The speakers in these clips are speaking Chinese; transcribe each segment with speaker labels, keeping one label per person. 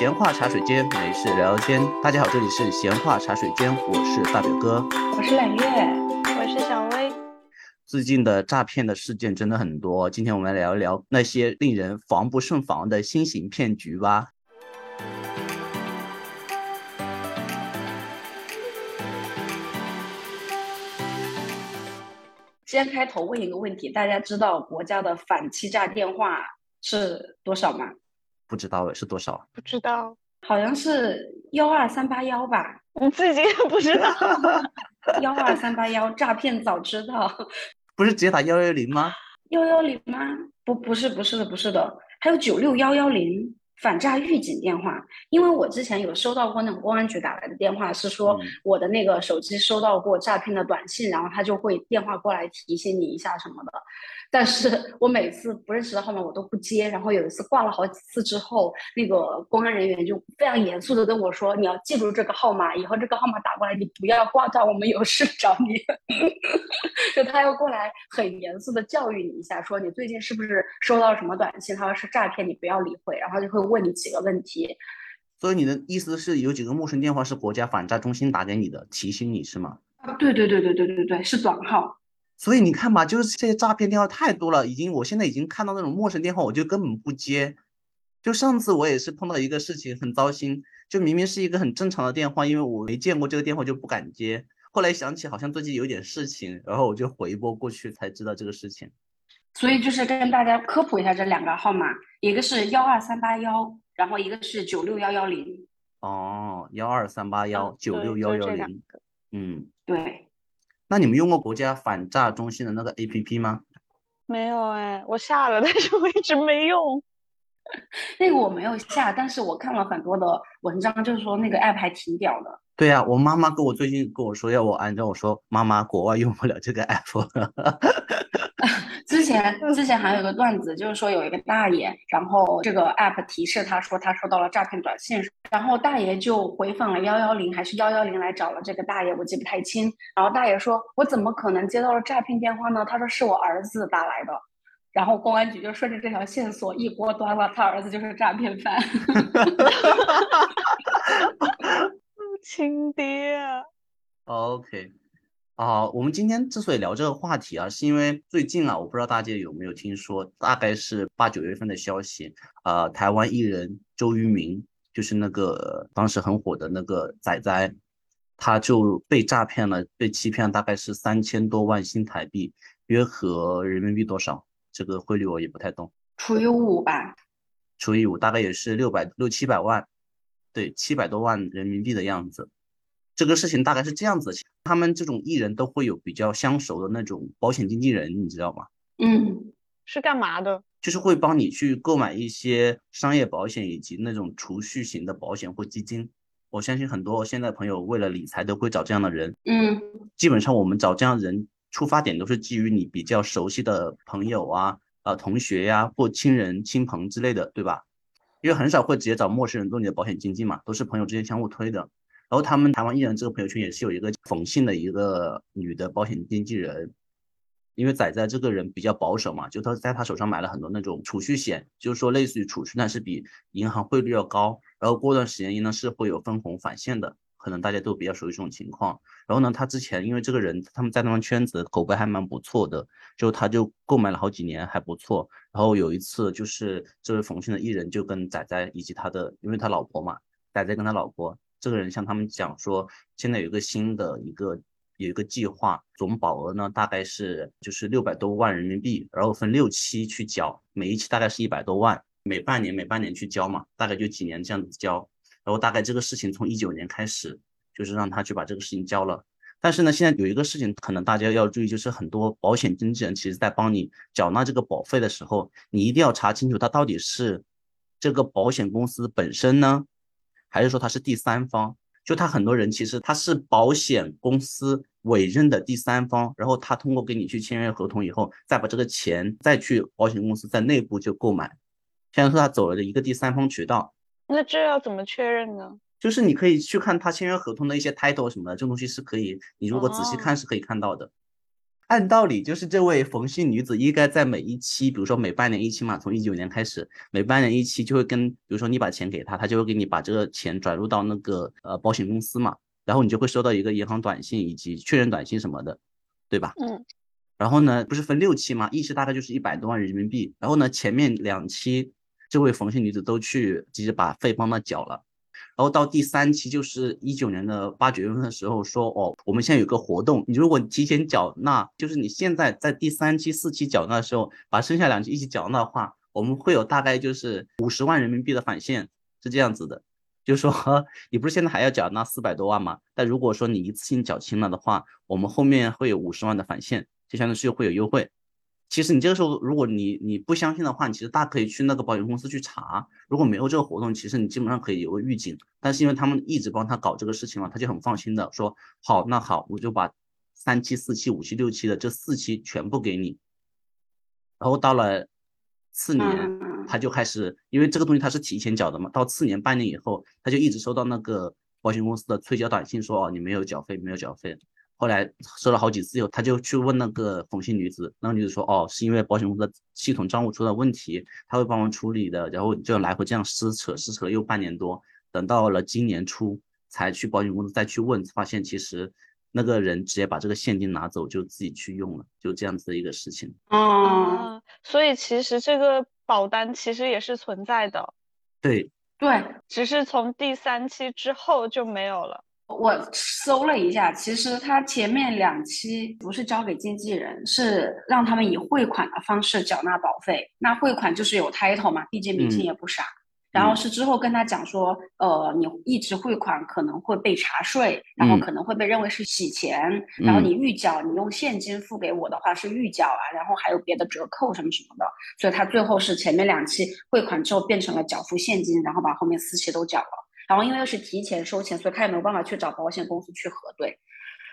Speaker 1: 闲话茶水间，没事聊聊天。大家好，这里是闲话茶水间，我是大表哥，
Speaker 2: 我是揽月，
Speaker 3: 我是小薇。
Speaker 1: 最近的诈骗的事件真的很多，今天我们来聊一聊那些令人防不胜防的新型骗局吧。
Speaker 2: 先开头问一个问题，大家知道国家的反欺诈电话是多少吗？
Speaker 1: 不知道是多少？
Speaker 3: 不知道，
Speaker 2: 好像是幺二三八幺吧？
Speaker 3: 你自己也不知道？
Speaker 2: 幺二三八幺诈骗早知道，
Speaker 1: 不是直接打幺幺零吗？
Speaker 2: 幺幺零吗？不，不是，不是的，不是的，还有九六幺幺零。反诈预警电话，因为我之前有收到过那种公安局打来的电话，是说我的那个手机收到过诈骗的短信，然后他就会电话过来提醒你一下什么的。但是我每次不认识的号码我都不接，然后有一次挂了好几次之后，那个公安人员就非常严肃的跟我说：“你要记住这个号码，以后这个号码打过来你不要挂断，我们有事找你。”就他要过来很严肃的教育你一下，说你最近是不是收到什么短信？他说是诈骗，你不要理会，然后就会问你几个问题。
Speaker 1: 所以你的意思是有几个陌生电话是国家反诈中心打给你的，提醒你是吗？
Speaker 2: 对对对对对对对，是短号。
Speaker 1: 所以你看吧，就是这些诈骗电话太多了，已经我现在已经看到那种陌生电话，我就根本不接。就上次我也是碰到一个事情，很糟心，就明明是一个很正常的电话，因为我没见过这个电话，就不敢接。后来想起好像最近有点事情，然后我就回拨过去，才知道这个事情。
Speaker 2: 所以就是跟大家科普一下这两个号码，一个是幺二三八幺，然后一个是九六幺幺零。
Speaker 1: 哦，幺二三八幺九六幺幺零。嗯，
Speaker 2: 对。
Speaker 1: 那你们用过国家反诈中心的那个 A P P 吗？
Speaker 3: 没有哎，我下了，但是我一直没用。
Speaker 2: 那个我没有下，但是我看了很多的文章，就是说那个 app 还挺屌的。
Speaker 1: 对呀，我妈妈跟我最近跟我说要我安装，我说妈妈，国外用不了这个 app。
Speaker 2: 之前 之前还有个段子，就是说有一个大爷，然后这个 app 提示他说他收到了诈骗短信，然后大爷就回访了幺幺零还是幺幺零来找了这个大爷，我记不太清。然后大爷说：“我怎么可能接到了诈骗电话呢？”他说：“是我儿子打来的。”然后公安局就顺着这条线索一锅端了，他儿子就是诈骗犯。
Speaker 3: 亲爹。
Speaker 1: OK。啊，我们今天之所以聊这个话题啊，是因为最近啊，我不知道大家有没有听说，大概是八九月份的消息，呃，台湾艺人周渝民，就是那个当时很火的那个仔仔，他就被诈骗了，被欺骗大概是三千多万新台币，约合人民币多少？这个汇率我也不太懂，
Speaker 2: 除以五吧，
Speaker 1: 除以五大概也是六百六七百万，对，七百多万人民币的样子。这个事情大概是这样子，他们这种艺人都会有比较相熟的那种保险经纪人，你知道吗？
Speaker 2: 嗯，
Speaker 3: 是干嘛的？
Speaker 1: 就是会帮你去购买一些商业保险以及那种储蓄型的保险或基金。我相信很多现在朋友为了理财都会找这样的人。
Speaker 2: 嗯，
Speaker 1: 基本上我们找这样的人出发点都是基于你比较熟悉的朋友啊、啊同学呀或亲人亲朋之类的，对吧？因为很少会直接找陌生人做你的保险经纪嘛，都是朋友之间相互推的。然后他们台湾艺人这个朋友圈也是有一个冯姓的一个女的保险经纪人，因为仔仔这个人比较保守嘛，就他在他手上买了很多那种储蓄险，就是说类似于储蓄，但是比银行汇率要高，然后过段时间应该是会有分红返现的，可能大家都比较熟悉这种情况。然后呢，他之前因为这个人他们在他们圈子口碑还蛮不错的，就他就购买了好几年还不错。然后有一次就是这位冯姓的艺人就跟仔仔以及他的，因为他老婆嘛，仔仔跟他老婆。这个人向他们讲说，现在有一个新的一个有一个计划，总保额呢大概是就是六百多万人民币，然后分六期去交，每一期大概是一百多万，每半年每半年去交嘛，大概就几年这样子交，然后大概这个事情从一九年开始，就是让他去把这个事情交了。但是呢，现在有一个事情可能大家要注意，就是很多保险经纪人其实在帮你缴纳这个保费的时候，你一定要查清楚他到底是这个保险公司本身呢。还是说他是第三方？就他很多人其实他是保险公司委任的第三方，然后他通过跟你去签约合同以后，再把这个钱再去保险公司在内部就购买，相当于说他走了一个第三方渠道。
Speaker 3: 那这要怎么确认呢？
Speaker 1: 就是你可以去看他签约合同的一些 title 什么的，这种东西是可以，你如果仔细看是可以看到的。按道理就是这位冯姓女子应该在每一期，比如说每半年一期嘛，从一九年开始，每半年一期就会跟，比如说你把钱给她，她就会给你把这个钱转入到那个呃保险公司嘛，然后你就会收到一个银行短信以及确认短信什么的，对吧？
Speaker 3: 嗯。
Speaker 1: 然后呢，不是分六期吗？一期大概就是一百多万人民币。然后呢，前面两期这位冯姓女子都去直接把费帮她缴了。然后到第三期，就是一九年的八九月份的时候，说哦，我们现在有个活动，你如果提前缴纳，就是你现在在第三期、四期缴纳的时候，把剩下两期一起缴纳的话，我们会有大概就是五十万人民币的返现，是这样子的。就是说，你不是现在还要缴纳四百多万吗？但如果说你一次性缴清了的话，我们后面会有五十万的返现。就相当于是会有优惠。其实你这个时候，如果你你不相信的话，你其实大可以去那个保险公司去查。如果没有这个活动，其实你基本上可以有个预警。但是因为他们一直帮他搞这个事情嘛，他就很放心的说：“好，那好，我就把三期、四期、五期、六期的这四期全部给你。”然后到了次年，他就开始，因为这个东西他是提前缴的嘛，到次年半年以后，他就一直收到那个保险公司的催缴短信，说：“哦，你没有缴费，没有缴费。”后来收了好几次以后，他就去问那个红姓女子，那个女子说：“哦，是因为保险公司的系统账户出了问题，他会帮忙处理的。”然后就来回这样撕扯，撕扯了又半年多，等到了今年初才去保险公司再去问，发现其实那个人直接把这个现金拿走就自己去用了，就这样子的一个事情。
Speaker 3: 哦，所以其实这个保单其实也是存在的。
Speaker 1: 对
Speaker 2: 对，
Speaker 3: 只是从第三期之后就没有了。
Speaker 2: 我搜了一下，其实他前面两期不是交给经纪人，是让他们以汇款的方式缴纳保费。那汇款就是有 title 嘛，毕竟明星也不傻。然后是之后跟他讲说，呃，你一直汇款可能会被查税，然后可能会被认为是洗钱。然后你预缴，你用现金付给我的话是预缴啊，然后还有别的折扣什么什么的。所以他最后是前面两期汇款之后变成了缴付现金，然后把后面四期都缴了。然后因为又是提前收钱，所以他也没有办法去找保险公司去核对。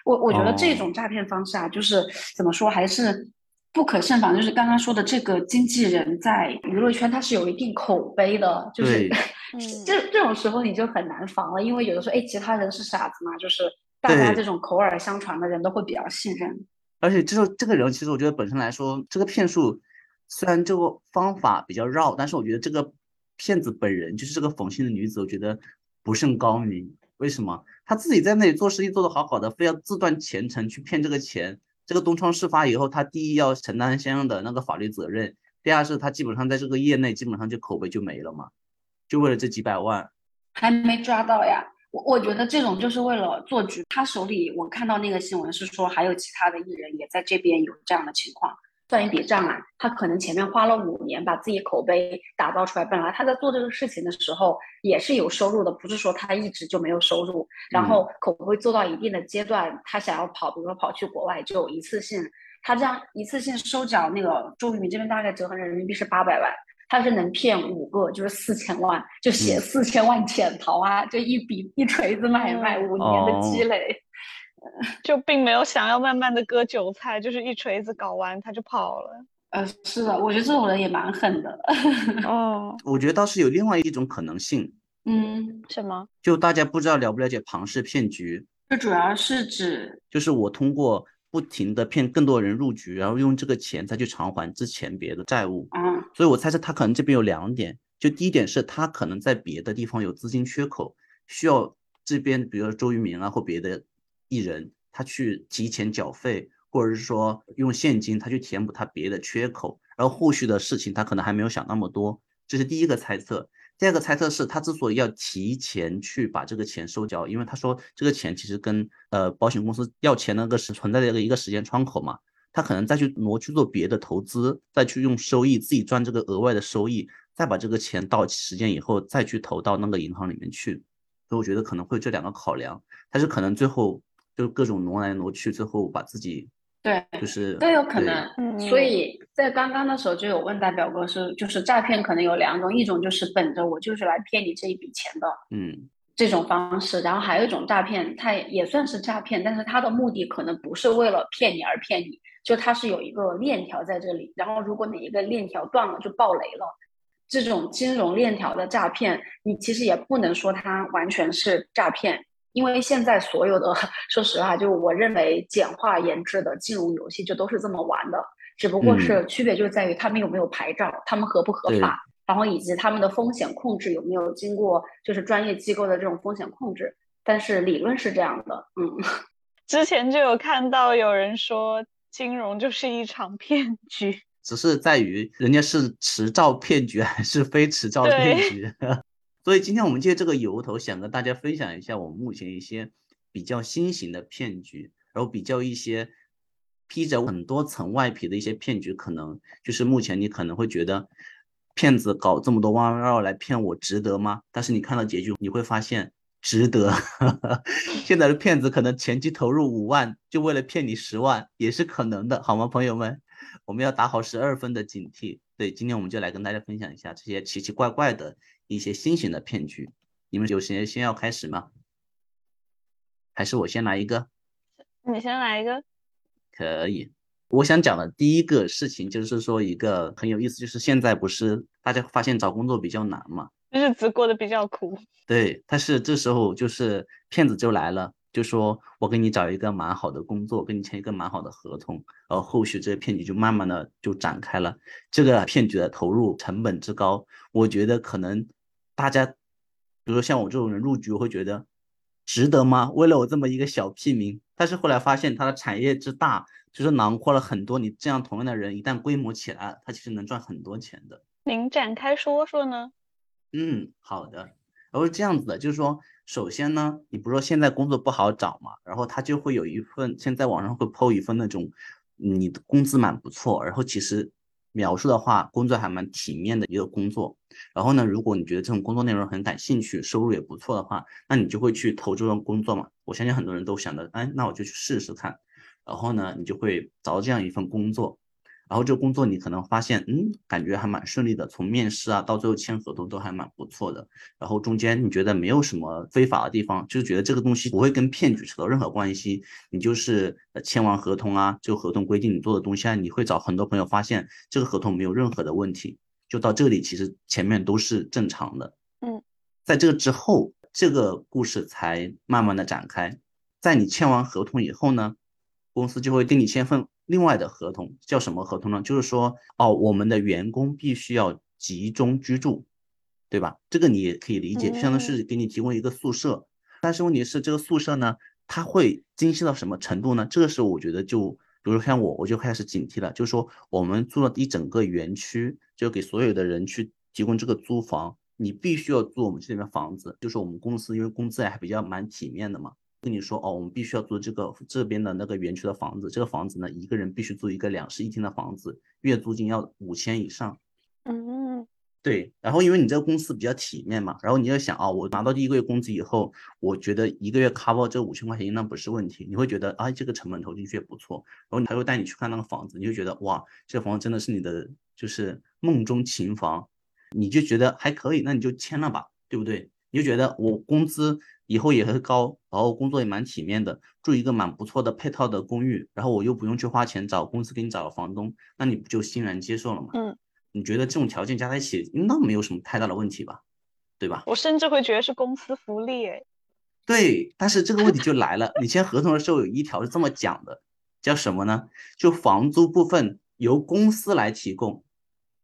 Speaker 2: 我我觉得这种诈骗方式啊，就是怎么说还是不可胜防。就是刚刚说的这个经纪人在娱乐圈他是有一定口碑的，就是 这这种时候你就很难防了，因为有的时候哎其他人是傻子嘛，就是大家这种口耳相传的人都会比较信任。
Speaker 1: 而且这个这个人其实我觉得本身来说，这个骗术虽然这个方法比较绕，但是我觉得这个骗子本人就是这个冯姓的女子，我觉得。不甚高明，为什么他自己在那里做生意做得好好的，非要自断前程去骗这个钱？这个东窗事发以后，他第一要承担相应的那个法律责任，第二是他基本上在这个业内基本上就口碑就没了嘛，就为了这几百万，
Speaker 2: 还没抓到呀？我我觉得这种就是为了做局。他手里我看到那个新闻是说，还有其他的艺人也在这边有这样的情况。算一笔账啊，他可能前面花了五年把自己口碑打造出来。本来他在做这个事情的时候也是有收入的，不是说他一直就没有收入。然后口碑做到一定的阶段，他想要跑，比如说跑去国外，就一次性，他这样一次性收缴那个周渝民这边大概折合人民币是八百万，他是能骗五个，就是四千万，就写四千万潜逃啊，就一笔一锤子买卖，五年的积累。
Speaker 3: 就并没有想要慢慢的割韭菜，就是一锤子搞完他就跑了。
Speaker 2: 呃，是的，我觉得这种人也蛮狠的。
Speaker 3: 哦，
Speaker 1: 我觉得倒是有另外一种可能性。
Speaker 2: 嗯，
Speaker 3: 什么？
Speaker 1: 就大家不知道了不了解庞氏骗局？
Speaker 2: 这主要是指，
Speaker 1: 就是我通过不停的骗更多人入局，然后用这个钱再去偿还之前别的债务。
Speaker 2: 嗯，
Speaker 1: 所以我猜测他可能这边有两点，就第一点是他可能在别的地方有资金缺口，需要这边比如说周渝民啊或别的。艺人他去提前缴费，或者是说用现金，他去填补他别的缺口，然后后续的事情他可能还没有想那么多，这是第一个猜测。第二个猜测是他之所以要提前去把这个钱收缴，因为他说这个钱其实跟呃保险公司要钱那个是存在的一个时间窗口嘛，他可能再去挪去做别的投资，再去用收益自己赚这个额外的收益，再把这个钱到期时间以后再去投到那个银行里面去。所以我觉得可能会这两个考量，但是可能最后。就各种挪来挪去，最后把自己
Speaker 2: 对，
Speaker 1: 就是
Speaker 2: 都有可能。所以在刚刚的时候就有问代表哥是，就是诈骗可能有两种，一种就是本着我就是来骗你这一笔钱的，
Speaker 1: 嗯，
Speaker 2: 这种方式。然后还有一种诈骗，它也算是诈骗，但是它的目的可能不是为了骗你而骗你，就它是有一个链条在这里，然后如果哪一个链条断了就爆雷了。这种金融链条的诈骗，你其实也不能说它完全是诈骗。因为现在所有的，说实话，就我认为简化研制的金融游戏就都是这么玩的，只不过是区别就在于他们有没有牌照，他们合不合法，然后以及他们的风险控制有没有经过就是专业机构的这种风险控制。但是理论是这样的，嗯，
Speaker 3: 之前就有看到有人说金融就是一场骗局，
Speaker 1: 只是在于人家是持照骗局还是非持照骗局。所以今天我们借这个由头，想跟大家分享一下我们目前一些比较新型的骗局，然后比较一些披着很多层外皮的一些骗局，可能就是目前你可能会觉得骗子搞这么多弯弯绕来骗我值得吗？但是你看到结局，你会发现值得。现在的骗子可能前期投入五万，就为了骗你十万，也是可能的，好吗，朋友们？我们要打好十二分的警惕。对，今天我们就来跟大家分享一下这些奇奇怪怪的。一些新型的骗局，你们有谁先要开始吗？还是我先来一个？
Speaker 3: 你先来一个。
Speaker 1: 可以。我想讲的第一个事情就是说一个很有意思，就是现在不是大家发现找工作比较难嘛，
Speaker 3: 日子过得比较苦。
Speaker 1: 对，但是这时候就是骗子就来了，就说我给你找一个蛮好的工作，跟你签一个蛮好的合同，然后后续这些骗局就慢慢的就展开了。这个骗局的投入成本之高，我觉得可能。大家，比如说像我这种人入局，我会觉得值得吗？为了我这么一个小屁民，但是后来发现它的产业之大，就是囊括了很多你这样同样的人，一旦规模起来，它其实能赚很多钱的。
Speaker 3: 您展开说说呢？
Speaker 1: 嗯，好的。然后这样子的，就是说，首先呢，你不是说现在工作不好找嘛，然后他就会有一份，现在网上会抛一份那种，你的工资蛮不错，然后其实。描述的话，工作还蛮体面的一个工作。然后呢，如果你觉得这种工作内容很感兴趣，收入也不错的话，那你就会去投这份工作嘛。我相信很多人都想着，哎，那我就去试试看。然后呢，你就会找到这样一份工作。然后这个工作你可能发现，嗯，感觉还蛮顺利的，从面试啊到最后签合同都还蛮不错的。然后中间你觉得没有什么非法的地方，就是觉得这个东西不会跟骗局扯到任何关系。你就是签完合同啊，这个合同规定你做的东西啊，你会找很多朋友发现这个合同没有任何的问题。就到这里，其实前面都是正常的。
Speaker 3: 嗯，
Speaker 1: 在这个之后，这个故事才慢慢的展开。在你签完合同以后呢，公司就会跟你签份。另外的合同叫什么合同呢？就是说，哦，我们的员工必须要集中居住，对吧？这个你也可以理解，相当于是给你提供一个宿舍。但是问题是，这个宿舍呢，它会精细到什么程度呢？这个时候我觉得就，比如像我，我就开始警惕了。就是说，我们租了一整个园区，就给所有的人去提供这个租房，你必须要租我们这边房子。就是我们公司因为工资还比较蛮体面的嘛。跟你说哦，我们必须要租这个这边的那个园区的房子。这个房子呢，一个人必须租一个两室一厅的房子，月租金要五千以上。
Speaker 3: 嗯，
Speaker 1: 对。然后因为你这个公司比较体面嘛，然后你要想啊，我拿到第一个月工资以后，我觉得一个月 cover 这五千块钱那不是问题。你会觉得啊，这个成本投进去也不错。然后他会带你去看那个房子，你就觉得哇，这个房子真的是你的就是梦中情房，你就觉得还可以，那你就签了吧，对不对？你就觉得我工资。以后也会高，然后工作也蛮体面的，住一个蛮不错的配套的公寓，然后我又不用去花钱找公司给你找房东，那你不就欣然接受了吗？
Speaker 3: 嗯，
Speaker 1: 你觉得这种条件加在一起，那没有什么太大的问题吧？对吧？
Speaker 3: 我甚至会觉得是公司福利诶。
Speaker 1: 对，但是这个问题就来了，你签合同的时候有一条是这么讲的，叫什么呢？就房租部分由公司来提供，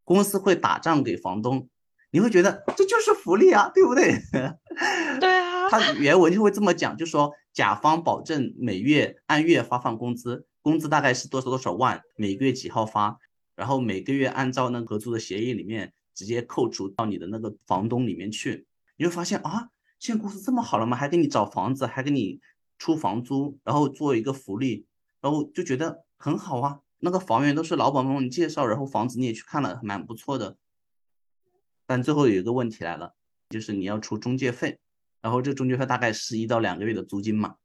Speaker 1: 公司会打账给房东。你会觉得这就是福利啊，对不对？
Speaker 3: 对啊，
Speaker 1: 他原文就会这么讲，就说甲方保证每月按月发放工资，工资大概是多少多少万，每个月几号发，然后每个月按照那合租的协议里面直接扣除到你的那个房东里面去。你会发现啊，现在公司这么好了吗？还给你找房子，还给你出房租，然后做一个福利，然后就觉得很好啊。那个房源都是老板帮你介绍，然后房子你也去看了，蛮不错的。但最后有一个问题来了，就是你要出中介费，然后这中介费大概是一到两个月的租金嘛？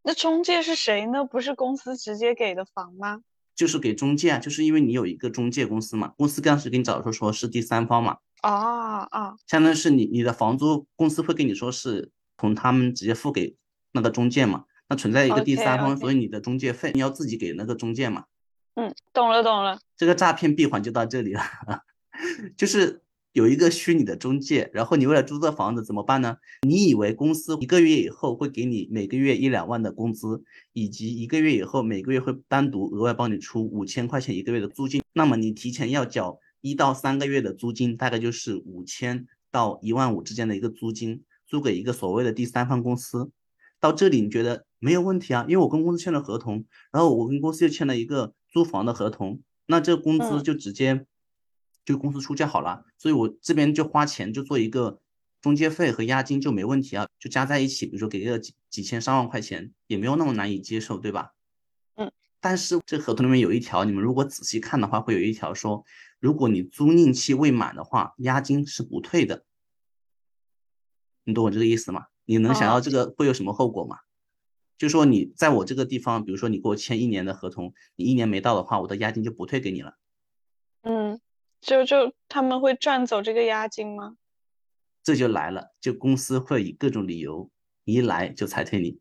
Speaker 3: 那中介是谁呢？不是公司直接给的房吗？
Speaker 1: 就是给中介啊，就是因为你有一个中介公司嘛，公司当时给你找的时候说是第三方嘛。
Speaker 3: 哦哦，
Speaker 1: 相当于是你你的房租，公司会跟你说是从他们直接付给那个中介嘛？那存在一个第三方，所以你的中介费你要自己给那个中介嘛？
Speaker 3: 嗯，懂了懂了。
Speaker 1: 这个诈骗闭环就到这里了，就是。有一个虚拟的中介，然后你为了租这房子怎么办呢？你以为公司一个月以后会给你每个月一两万的工资，以及一个月以后每个月会单独额外帮你出五千块钱一个月的租金，那么你提前要缴一到三个月的租金，大概就是五千到一万五之间的一个租金，租给一个所谓的第三方公司。到这里你觉得没有问题啊？因为我跟公司签了合同，然后我跟公司又签了一个租房的合同，那这个工资就直接。就公司出就好了，所以我这边就花钱就做一个中介费和押金就没问题啊，就加在一起，比如说给个几几千上万块钱，也没有那么难以接受，对吧？
Speaker 3: 嗯。
Speaker 1: 但是这合同里面有一条，你们如果仔细看的话，会有一条说，如果你租赁期未满的话，押金是不退的。你懂我这个意思吗？你能想到这个会有什么后果吗？就说你在我这个地方，比如说你给我签一年的合同，你一年没到的话，我的押金就不退给你了。
Speaker 3: 嗯。就就他们会赚走这个押金吗？
Speaker 1: 这就来了，就公司会以各种理由一来就裁退你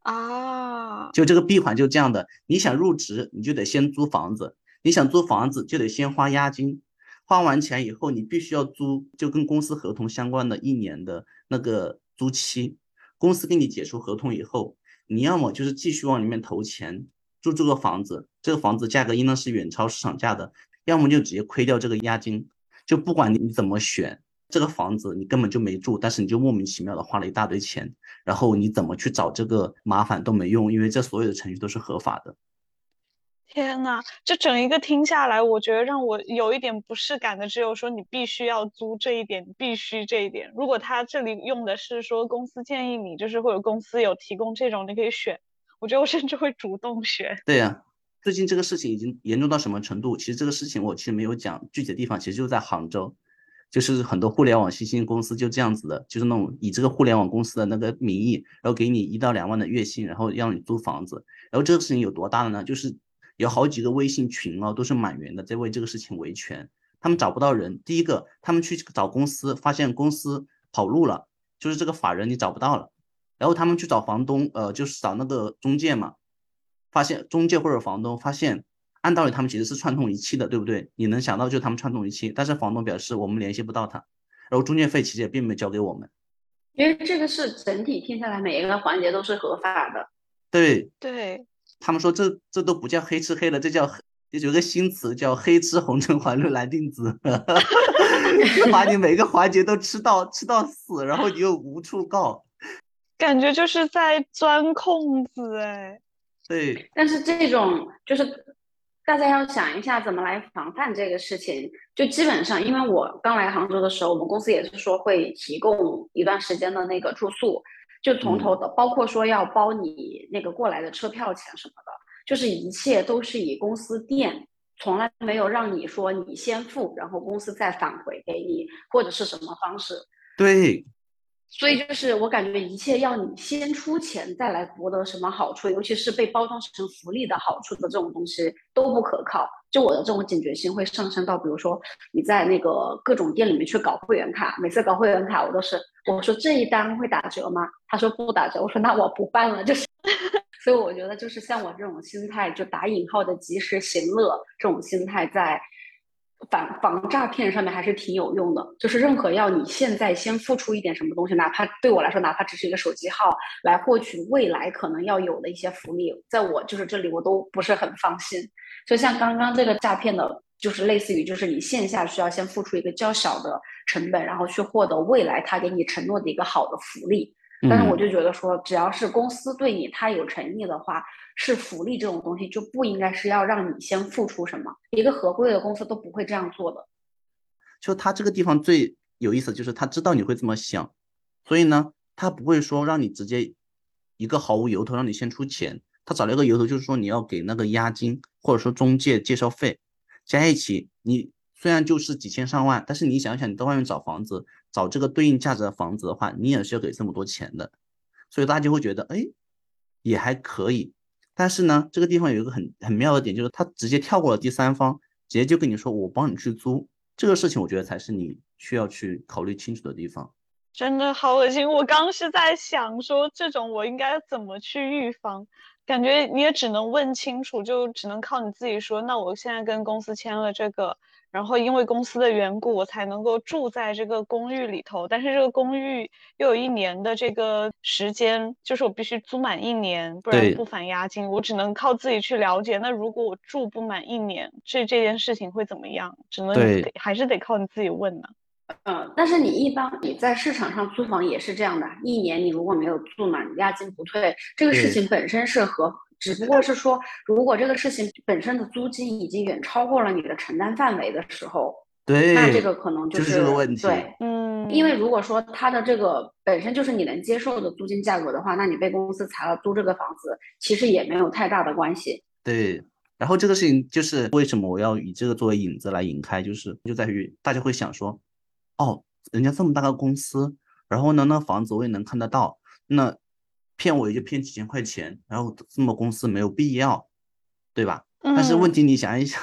Speaker 3: 啊！
Speaker 1: 就这个闭环就这样的，你想入职你就得先租房子，你想租房子就得先花押金，花完钱以后你必须要租，就跟公司合同相关的一年的那个租期，公司跟你解除合同以后，你要么就是继续往里面投钱租这个房子，这个房子价格应当是远超市场价的。要么就直接亏掉这个押金，就不管你怎么选这个房子，你根本就没住，但是你就莫名其妙的花了一大堆钱，然后你怎么去找这个麻烦都没用，因为这所有的程序都是合法的。
Speaker 3: 天呐，这整一个听下来，我觉得让我有一点不适感的，只有说你必须要租这一点，必须这一点。如果他这里用的是说公司建议你，就是或者公司有提供这种，你可以选，我觉得我甚至会主动选。
Speaker 1: 对呀。最近这个事情已经严重到什么程度？其实这个事情我其实没有讲具体的地方，其实就在杭州，就是很多互联网新兴公司就这样子的，就是那种以这个互联网公司的那个名义，然后给你一到两万的月薪，然后让你租房子。然后这个事情有多大的呢？就是有好几个微信群哦，都是满员的在为这个事情维权。他们找不到人，第一个他们去找公司，发现公司跑路了，就是这个法人你找不到了。然后他们去找房东，呃，就是找那个中介嘛。发现中介或者房东发现，按道理他们其实是串通一气的，对不对？你能想到就是他们串通一气，但是房东表示我们联系不到他，然后中介费其实也并没有交给我们，
Speaker 2: 因为这个是整体听下来每一个环节都是合法的。
Speaker 1: 对
Speaker 3: 对，
Speaker 1: 他们说这这都不叫黑吃黑了，这叫有个新词叫黑吃红橙黄绿蓝靛紫，把你每个环节都吃到吃到死，然后你又无处告，
Speaker 3: 感觉就是在钻空子哎。
Speaker 1: 对，
Speaker 2: 但是这种就是大家要想一下怎么来防范这个事情。就基本上，因为我刚来杭州的时候，我们公司也是说会提供一段时间的那个住宿，就从头的，包括说要包你那个过来的车票钱什么的，就是一切都是以公司垫，从来没有让你说你先付，然后公司再返回给你或者是什么方式。
Speaker 1: 对。
Speaker 2: 所以就是我感觉一切要你先出钱再来博得什么好处，尤其是被包装成福利的好处的这种东西都不可靠。就我的这种警觉性会上升到，比如说你在那个各种店里面去搞会员卡，每次搞会员卡我都是我说这一单会打折吗？他说不打折，我说那我不办了。就是，所以我觉得就是像我这种心态，就打引号的及时行乐这种心态在。反防诈骗上面还是挺有用的，就是任何要你现在先付出一点什么东西，哪怕对我来说，哪怕只是一个手机号，来获取未来可能要有的一些福利，在我就是这里我都不是很放心。就像刚刚这个诈骗的，就是类似于就是你线下需要先付出一个较小的成本，然后去获得未来他给你承诺的一个好的福利。但是我就觉得说，只要是公司对你他有诚意的话。是福利这种东西就不应该是要让你先付出什么，一个合规的公司都不会这样做的。
Speaker 1: 就他这个地方最有意思，就是他知道你会这么想，所以呢，他不会说让你直接一个毫无由头让你先出钱，他找了一个由头，就是说你要给那个押金或者说中介介绍费加一起，你虽然就是几千上万，但是你想想，你到外面找房子，找这个对应价值的房子的话，你也是要给这么多钱的，所以大家就会觉得，哎，也还可以。但是呢，这个地方有一个很很妙的点，就是他直接跳过了第三方，直接就跟你说我帮你去租这个事情，我觉得才是你需要去考虑清楚的地方。
Speaker 3: 真的好恶心！我刚是在想说，这种我应该怎么去预防？感觉你也只能问清楚，就只能靠你自己说。那我现在跟公司签了这个，然后因为公司的缘故，我才能够住在这个公寓里头。但是这个公寓又有一年的这个时间，就是我必须租满一年，不然不返押金。我只能靠自己去了解。那如果我住不满一年，这这件事情会怎么样？只能还是得靠你自己问呢。
Speaker 2: 嗯，但是你一般你在市场上租房也是这样的，一年你如果没有住满，押金不退，这个事情本身是合。只不过是说，如果这个事情本身的租金已经远超过了你的承担范围的时候，
Speaker 1: 对，
Speaker 2: 那这个可能
Speaker 1: 就
Speaker 2: 是
Speaker 1: 这个问题。
Speaker 2: 对，
Speaker 3: 嗯，
Speaker 2: 因为如果说它的这个本身就是你能接受的租金价格的话，那你被公司裁了租这个房子，其实也没有太大的关系。
Speaker 1: 对，然后这个事情就是为什么我要以这个作为引子来引开，就是就在于大家会想说，哦，人家这么大个公司，然后呢，那房子我也能看得到，那。骗我也就骗几千块钱，然后这么公司没有必要，对吧？但是问题你想一想，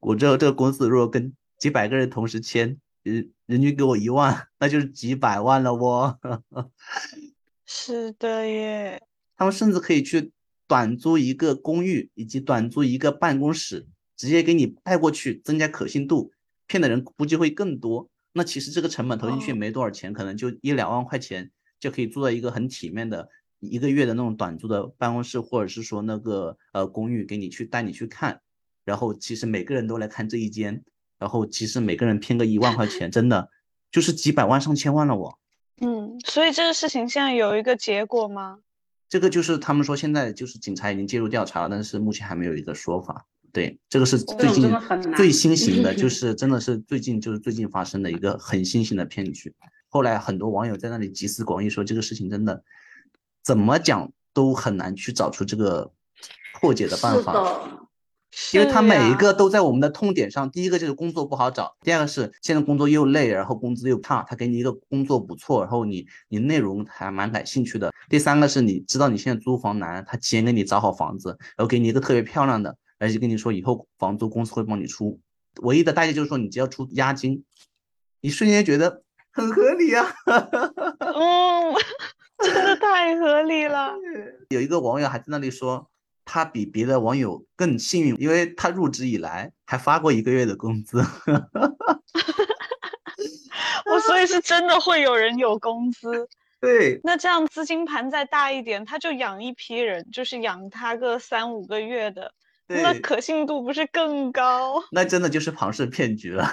Speaker 1: 我这这个公司如果跟几百个人同时签，人人均给我一万，那就是几百万了哦。
Speaker 3: 是的耶，
Speaker 1: 他们甚至可以去短租一个公寓，以及短租一个办公室，直接给你带过去，增加可信度，骗的人估计会更多。那其实这个成本投进去没多少钱，可能就一两万块钱。就可以租到一个很体面的一个月的那种短租的办公室，或者是说那个呃公寓，给你去带你去看。然后其实每个人都来看这一间，然后其实每个人骗个一万块钱，真的就是几百万上千万了。我，
Speaker 3: 嗯，所以这个事情现在有一个结果吗？
Speaker 1: 这个就是他们说现在就是警察已经介入调查了，但是目前还没有一个说法。对，这个是最近最新型的，就是真的是最近就是最近发生的一个很新型的骗局。后来很多网友在那里集思广益，说这个事情真的怎么讲都很难去找出这个破解的办法，因为他每一个都在我们的痛点上。第一个就是工作不好找，第二个是现在工作又累，然后工资又差，他给你一个工作不错，然后你你内容还蛮感兴趣的。第三个是你知道你现在租房难，他提前给你找好房子，然后给你一个特别漂亮的，而且跟你说以后房租公司会帮你出，唯一的代价就是说你只要出押金，你瞬间觉得。很合理啊，
Speaker 3: 嗯，真的太合理了。
Speaker 1: 有一个网友还在那里说，他比别的网友更幸运，因为他入职以来还发过一个月的工资。
Speaker 3: 我所以是真的会有人有工资。
Speaker 1: 对，
Speaker 3: 那这样资金盘再大一点，他就养一批人，就是养他个三五个月的，那可信度不是更高？
Speaker 1: 那真的就是庞氏骗局了。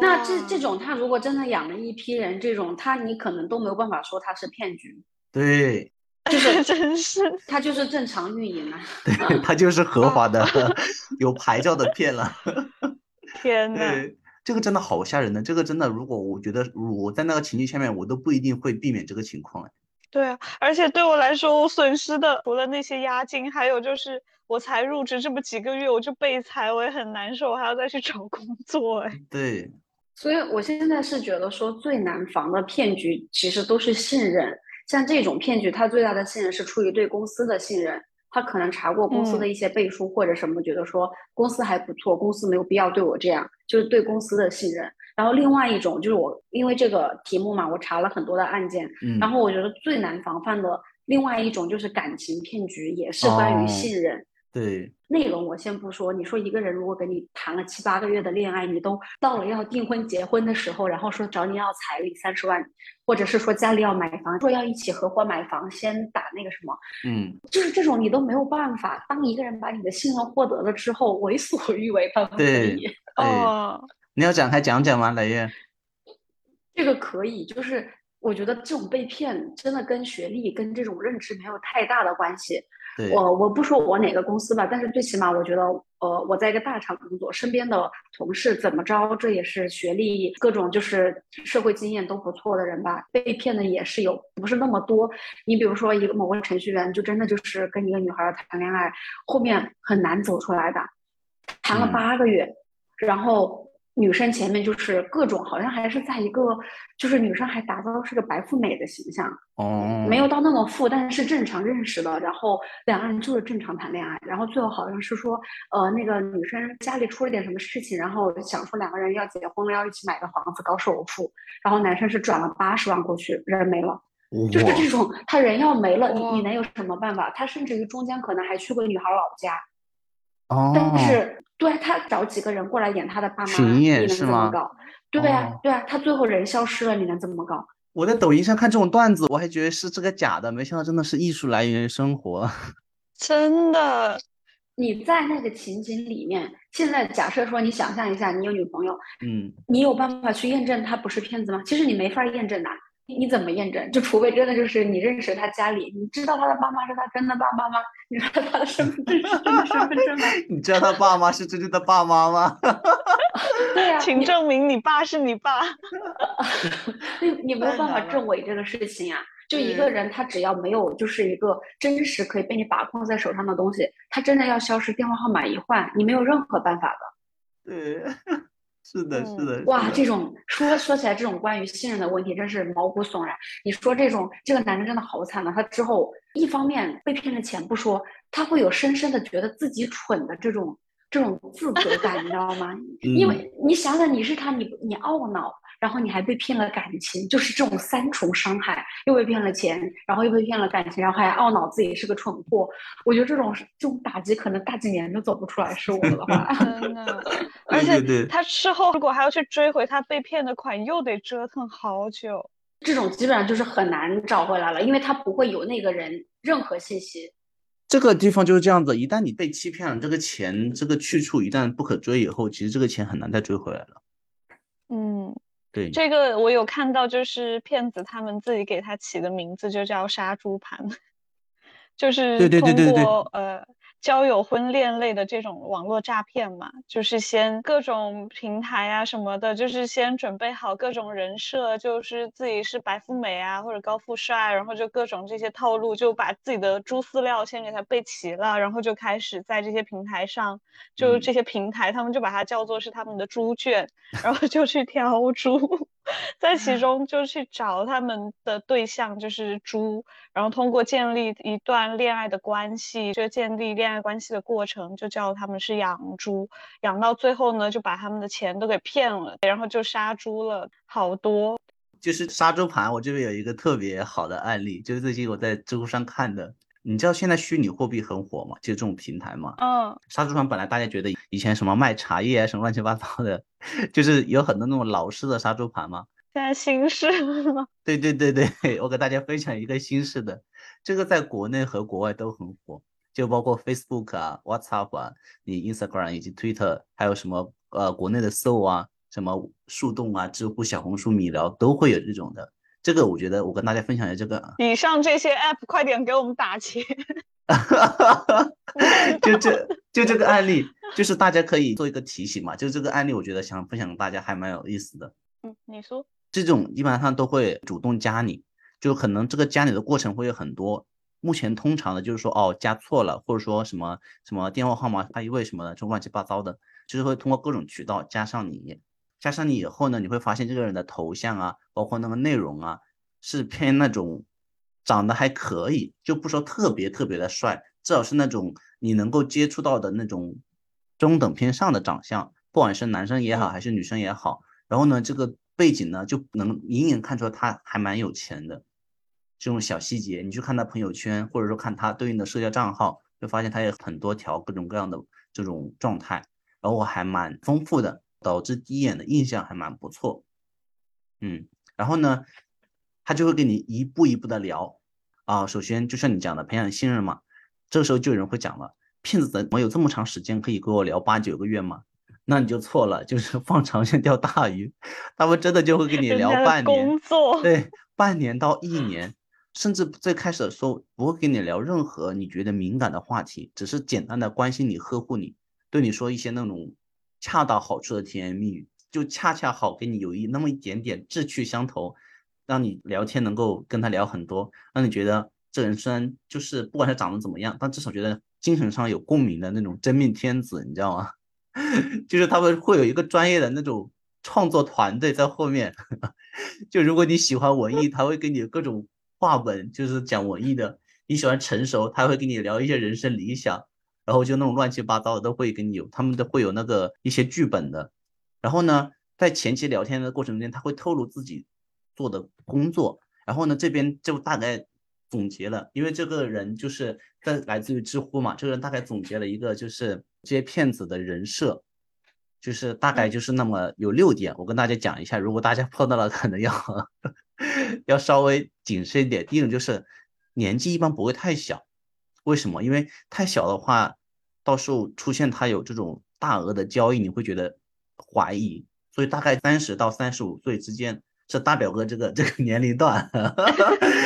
Speaker 2: 那这这种，他如果真的养了一批人，这种他你可能都没有办法说他是骗局。
Speaker 1: 对，
Speaker 2: 就是
Speaker 3: 真是
Speaker 2: 他就是正常运营啊。
Speaker 1: 对他就是合法的，有牌照的骗了。
Speaker 3: 天呐，
Speaker 1: 这个真的好吓人的，这个真的，如果我觉得我在那个情境下面，我都不一定会避免这个情况。
Speaker 3: 对啊，而且对我来说，我损失的除了那些押金，还有就是我才入职这么几个月，我就被裁，我也很难受，我还要再去找工作。哎，
Speaker 1: 对。
Speaker 2: 所以，我现在是觉得说最难防的骗局，其实都是信任。像这种骗局，它最大的信任是出于对公司的信任，他可能查过公司的一些背书或者什么，觉得说公司还不错，公司没有必要对我这样，就是对公司的信任。然后，另外一种就是我因为这个题目嘛，我查了很多的案件，然后我觉得最难防范的另外一种就是感情骗局，也是关于信任。
Speaker 1: 对
Speaker 2: 内容我先不说，你说一个人如果跟你谈了七八个月的恋爱，你都到了要订婚结婚的时候，然后说找你要彩礼三十万，或者是说家里要买房，说要一起合伙买房，先打那个什么，
Speaker 1: 嗯，
Speaker 2: 就是这种你都没有办法。当一个人把你的信任获得了之后，为所欲为，可以。
Speaker 3: 哦，
Speaker 1: 你要展开讲讲吗，雷月？
Speaker 2: 这个可以，就是我觉得这种被骗真的跟学历跟这种认知没有太大的关系。我我不说我哪个公司吧，但是最起码我觉得，呃，我在一个大厂工作，身边的同事怎么着，这也是学历各种就是社会经验都不错的人吧，被骗的也是有，不是那么多。你比如说一个某个程序员，就真的就是跟一个女孩谈恋爱，后面很难走出来的，谈了八个月，然后。女生前面就是各种，好像还是在一个，就是女生还打造是个白富美的形象，
Speaker 1: 哦，
Speaker 2: 没有到那么富，但是正常认识的，然后两个人就是正常谈恋爱，然后最后好像是说，呃，那个女生家里出了点什么事情，然后想说两个人要结婚了，要一起买个房子搞首付，然后男生是转了八十万过去，人没了，就是这种，他人要没了，你你能有什么办法？他甚至于中间可能还去过女孩老家，
Speaker 1: 哦，
Speaker 2: 但是。对啊，他找几个人过来演他的爸妈，
Speaker 1: 群
Speaker 2: 你能怎么
Speaker 1: 演是吗
Speaker 2: 搞？对啊
Speaker 1: 哦，
Speaker 2: 对啊，他最后人消失了，你能怎么搞？
Speaker 1: 我在抖音上看这种段子，我还觉得是这个假的，没想到真的是艺术来源于生活。
Speaker 3: 真的，
Speaker 2: 你在那个情景里面，现在假设说你想象一下，你有女朋友，
Speaker 1: 嗯，
Speaker 2: 你有办法去验证她不是骗子吗？其实你没法验证的，你你怎么验证？就除非真的就是你认识他家里，你知道他的爸妈是他真的爸妈吗？你知道他的身份证是真的身份证吗？
Speaker 1: 你知道他爸妈是真正的爸妈吗？
Speaker 2: 对呀、
Speaker 3: 请证明你爸是你爸。
Speaker 2: 你你没有办法证伪这个事情啊。就一个人，他只要没有就是一个真实可以被你把控在手上的东西，他真的要消失，电话号码一换，你没有任何办法的。
Speaker 1: 对，是的，是的。
Speaker 2: 哇，这种说说起来，这种关于信任的问题真是毛骨悚然。你说这种这个男人真的好惨啊！他之后一方面被骗了钱不说，他会有深深的觉得自己蠢的这种这种自责感，你知道吗？因
Speaker 1: 嗯
Speaker 2: 为你想想，你是他，你你懊恼，然后你还被骗了感情，就是这种三重伤害，又被骗了钱，然后又被骗了感情，然后还懊恼自己是个蠢货。我觉得这种这种打击可能大几年都走不出来，是我的话。
Speaker 3: 真的，而且他事后如果还要去追回他被骗的款，又得折腾好久。
Speaker 2: 这种基本上就是很难找回来了，因为他不会有那个人任何信息。
Speaker 1: 这个地方就是这样子，一旦你被欺骗了，这个钱这个去处一旦不可追以后，其实这个钱很难再追回来了。
Speaker 3: 嗯，
Speaker 1: 对，
Speaker 3: 这个我有看到，就是骗子他们自己给他起的名字就叫杀猪盘，就是通过呃交友婚恋类的这种网络诈骗嘛，就是先各种平台啊什么的，就是先准备好各种人设，就是自己是白富美啊或者高富帅，然后就各种这些套路，就把自己的猪饲料先给他备齐了，然后就开始在这些平台上，就
Speaker 1: 嗯。
Speaker 3: 这些平台他们就把它叫做是他们的猪圈，然后就去挑猪，在其中就去找他们的对象就是猪，然后通过建立一段恋爱的关系，就建立恋爱关系的过程，就叫他们是养猪，养到最后呢，就把他们的钱都给骗了，然后就杀猪了好多。
Speaker 1: 就是杀猪盘，我这边有一个特别好的案例，就是最近我在知乎上看的。你知道现在虚拟货币很火嘛？就这种平台嘛。
Speaker 3: 嗯，
Speaker 1: 杀猪盘本来大家觉得以前什么卖茶叶啊，什么乱七八糟的，就是有很多那种老式的杀猪盘嘛。
Speaker 3: 现在新式了，
Speaker 1: 对对对对，我给大家分享一个新式的，这个在国内和国外都很火，就包括 Facebook 啊、WhatsApp 啊、你 Instagram 以及 Twitter，还有什么呃国内的搜啊、什么树洞啊、知乎、小红书、米聊都会有这种的。这个我觉得我跟大家分享一下这个，
Speaker 3: 以上这些 app 快点给我们打钱。
Speaker 1: 就这就这个案例，就是大家可以做一个提醒嘛。就这个案例，我觉得想分享给大家还蛮有意思的。
Speaker 3: 嗯，你说，
Speaker 1: 这种基本上都会主动加你，就可能这个加你的过程会有很多。目前通常的就是说哦加错了，或者说什么什么电话号码他一位什么的，就乱七八糟的，就是会通过各种渠道加上你。加上你以后呢，你会发现这个人的头像啊，包括那个内容啊，是偏那种长得还可以，就不说特别特别的帅，至少是那种你能够接触到的那种中等偏上的长相，不管是男生也好还是女生也好。然后呢，这个背景呢就能隐隐看出来他还蛮有钱的，这种小细节，你去看他朋友圈，或者说看他对应的社交账号，会发现他有很多条各种各样的这种状态，然后还蛮丰富的，导致第一眼的印象还蛮不错。嗯，然后呢，他就会跟你一步一步的聊啊，首先就像你讲的培养信任嘛，这个时候就有人会讲了，骗子怎么有这么长时间可以跟我聊八九个月吗？那你就错了，就是放长线钓大鱼，他们真的就会跟你聊半年
Speaker 3: 工，作，
Speaker 1: 对，半年到一年，甚至最开始的时候不会跟你聊任何你觉得敏感的话题，只是简单的关心你、呵护你，对你说一些那种恰到好处的甜言蜜语，就恰恰好跟你有一那么一点点志趣相投，让你聊天能够跟他聊很多，让你觉得这人虽然就是不管他长得怎么样，但至少觉得精神上有共鸣的那种真命天子，你知道吗？就是他们会有一个专业的那种创作团队在后面。就如果你喜欢文艺，他会给你各种话本，就是讲文艺的；你喜欢成熟，他会跟你聊一些人生理想，然后就那种乱七八糟的都会跟你有，他们都会有那个一些剧本的。然后呢，在前期聊天的过程中间，他会透露自己做的工作，然后呢，这边就大概总结了，因为这个人就是在来自于知乎嘛，这个人大概总结了一个就是这些骗子的人设，就是大概就是那么有六点，我跟大家讲一下，如果大家碰到了，可能要 要稍微谨慎一点。第一种就是年纪一般不会太小，为什么？因为太小的话，到时候出现他有这种大额的交易，你会觉得怀疑。所以大概三十到三十五岁之间是大表哥这个这个年龄段。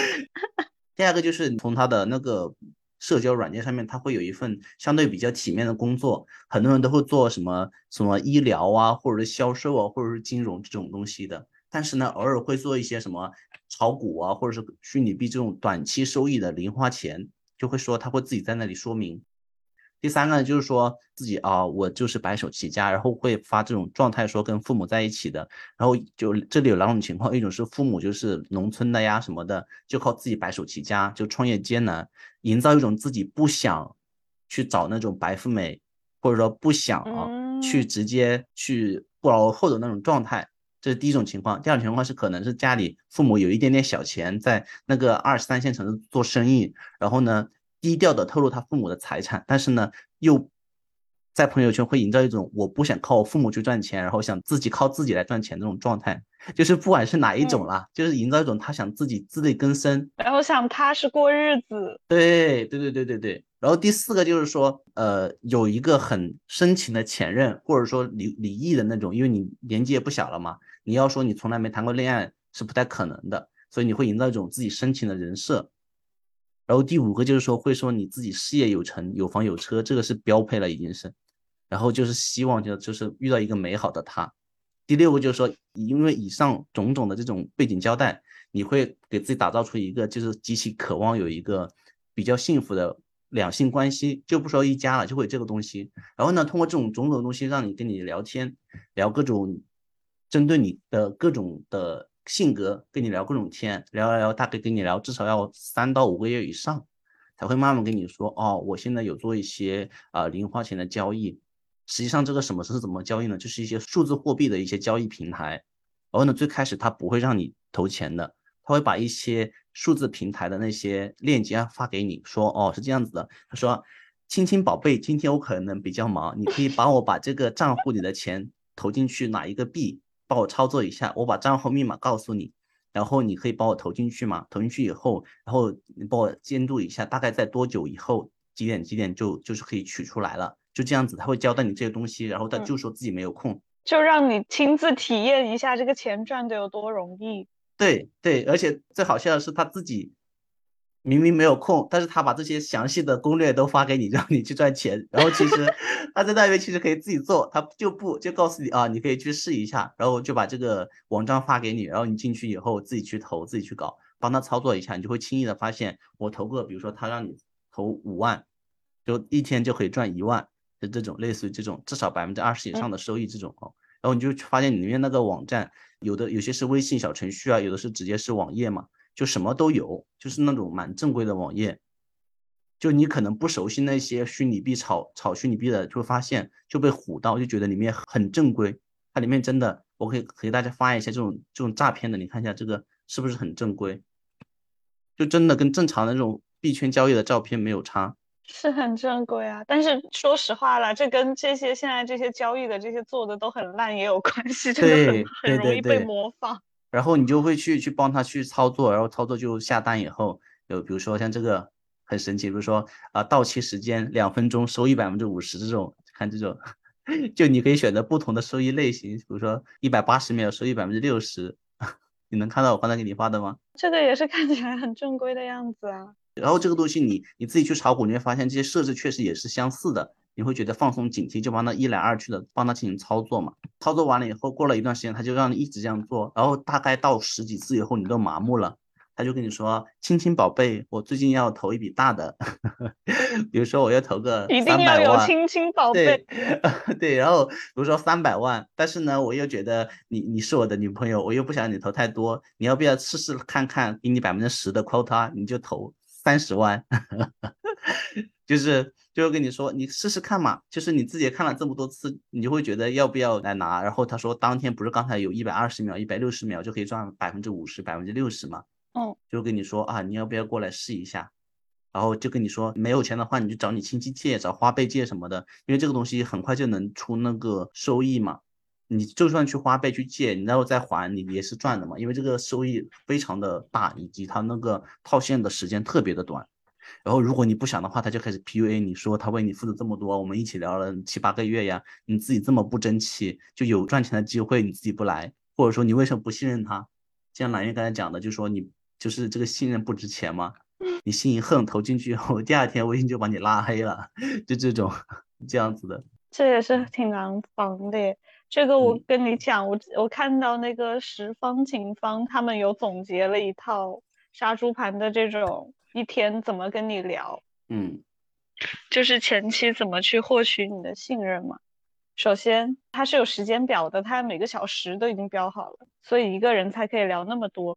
Speaker 1: 第二个就是从他的那个社交软件上面，他会有一份相对比较体面的工作。很多人都会做什么什么医疗啊，或者是销售啊，或者是金融这种东西的。但是呢，偶尔会做一些什么炒股啊，或者是虚拟币这种短期收益的零花钱，就会说他会自己在那里说明。第三个呢就是说自己啊，我就是白手起家，然后会发这种状态说跟父母在一起的，然后就这里有两种情况，一种是父母就是农村的呀什么的，就靠自己白手起家，就创业艰难，营造一种自己不想去找那种白富美，或者说不想啊去直接去不劳而获的那种状态，这是第一种情况。第二种情况是可能是家里父母有一点点小钱，在那个二三线城市做生意，然后呢。低调的透露他父母的财产，但是呢，又在朋友圈会营造一种我不想靠我父母去赚钱，然后想自己靠自己来赚钱这种状态，就是不管是哪一种啦，就是营造一种他想自己自力更生，
Speaker 3: 然后想踏实过日子。
Speaker 1: 对对对对对对。然后第四个就是说，呃，有一个很深情的前任，或者说离离异的那种，因为你年纪也不小了嘛，你要说你从来没谈过恋爱是不太可能的，所以你会营造一种自己深情的人设。然后第五个就是说会说你自己事业有成有房有车，这个是标配了已经是，然后就是希望就就是遇到一个美好的他。第六个就是说，因为以上种种的这种背景交代，你会给自己打造出一个就是极其渴望有一个比较幸福的两性关系，就不说一家了，就会这个东西。然后呢，通过这种种种东西让你跟你聊天，聊各种针对你的各种的。性格跟你聊各种天，聊聊聊，大概跟你聊至少要三到五个月以上，才会慢慢跟你说哦，我现在有做一些啊零花钱的交易。实际上这个什么是怎么交易呢？就是一些数字货币的一些交易平台。然后呢，最开始他不会让你投钱的，他会把一些数字平台的那些链接发给你，说哦是这样子的。他说，亲亲宝贝，今天我可能比较忙，你可以帮我把这个账户里的钱投进去哪一个币？帮我操作一下，我把账号密码告诉你，然后你可以帮我投进去嘛？投进去以后，然后你帮我监督一下，大概在多久以后几点几点就就是可以取出来了，就这样子，他会交代你这些东西，然后他就说自己没有空，
Speaker 3: 就让你亲自体验一下这个钱赚的有多容易。
Speaker 1: 对对，而且最好笑的是他自己。明明没有空，但是他把这些详细的攻略都发给你，让你去赚钱。然后其实 他在那边其实可以自己做，他就不就告诉你啊，你可以去试一下，然后就把这个网站发给你，然后你进去以后自己去投，自己去搞，帮他操作一下，你就会轻易的发现，我投个，比如说他让你投五万，就一天就可以赚一万的这种，类似于这种至少百分之二十以上的收益这种哦。然后你就发现里面那个网站有的有些是微信小程序啊，有的是直接是网页嘛。就什么都有，就是那种蛮正规的网页。就你可能不熟悉那些虚拟币炒炒虚拟币的，就会发现就被唬到，就觉得里面很正规。它里面真的，我可以给大家发一下这种这种诈骗的，你看一下这个是不是很正规？就真的跟正常的那种币圈交易的照片没有差，
Speaker 3: 是很正规啊。但是说实话了，这跟这些现在这些交易的这些做的都很烂也有关系，这个很很容易被模仿。
Speaker 1: 然后你就会去去帮他去操作，然后操作就下单以后，有比如说像这个很神奇，比如说啊到期时间两分钟收益百分之五十这种，看这种，就你可以选择不同的收益类型，比如说一百八十秒收益百分之六十，你能看到我刚才给你发的吗？
Speaker 3: 这个也是看起来很正规的样子啊。
Speaker 1: 然后这个东西你你自己去炒股，你会发现这些设置确实也是相似的。你会觉得放松警惕，就帮他一来二去的帮他进行操作嘛。操作完了以后，过了一段时间，他就让你一直这样做，然后大概到十几次以后，你都麻木了，他就跟你说：“亲亲宝贝，我最近要投一笔大的，比如说我要投个
Speaker 3: 一定要有亲亲宝贝，
Speaker 1: 对 对。然后比如说三百万，但是呢，我又觉得你你是我的女朋友，我又不想你投太多，你要不要试试看看，给你百分之十的 quota，你就投三十万，就是。”就跟你说，你试试看嘛，就是你自己看了这么多次，你就会觉得要不要来拿。然后他说，当天不是刚才有一百二十秒、一百六十秒就可以赚百分之五十、百分之六十嘛？
Speaker 3: 嗯，
Speaker 1: 就跟你说啊，你要不要过来试一下？然然后就跟你说没有钱的话，你就找你亲戚借，找花呗借什么的，因为这个东西很快就能出那个收益嘛。你就算去花呗去借，你然后再还，你也是赚的嘛，因为这个收益非常的大，以及它那个套现的时间特别的短。然后如果你不想的话，他就开始 PUA 你说他为你付出这么多，我们一起聊了七八个月呀，你自己这么不争气，就有赚钱的机会你自己不来，或者说你为什么不信任他？像蓝月刚才讲的，就说你就是这个信任不值钱吗？你心一横投进去以后，第二天微信就把你拉黑了，就这种这样子的。
Speaker 3: 这也是挺难防的。这个我跟你讲，我我看到那个十方警方他们有总结了一套杀猪盘的这种一天怎么跟你聊，
Speaker 1: 嗯，
Speaker 3: 就是前期怎么去获取你的信任嘛。首先它是有时间表的，它每个小时都已经标好了，所以一个人才可以聊那么多。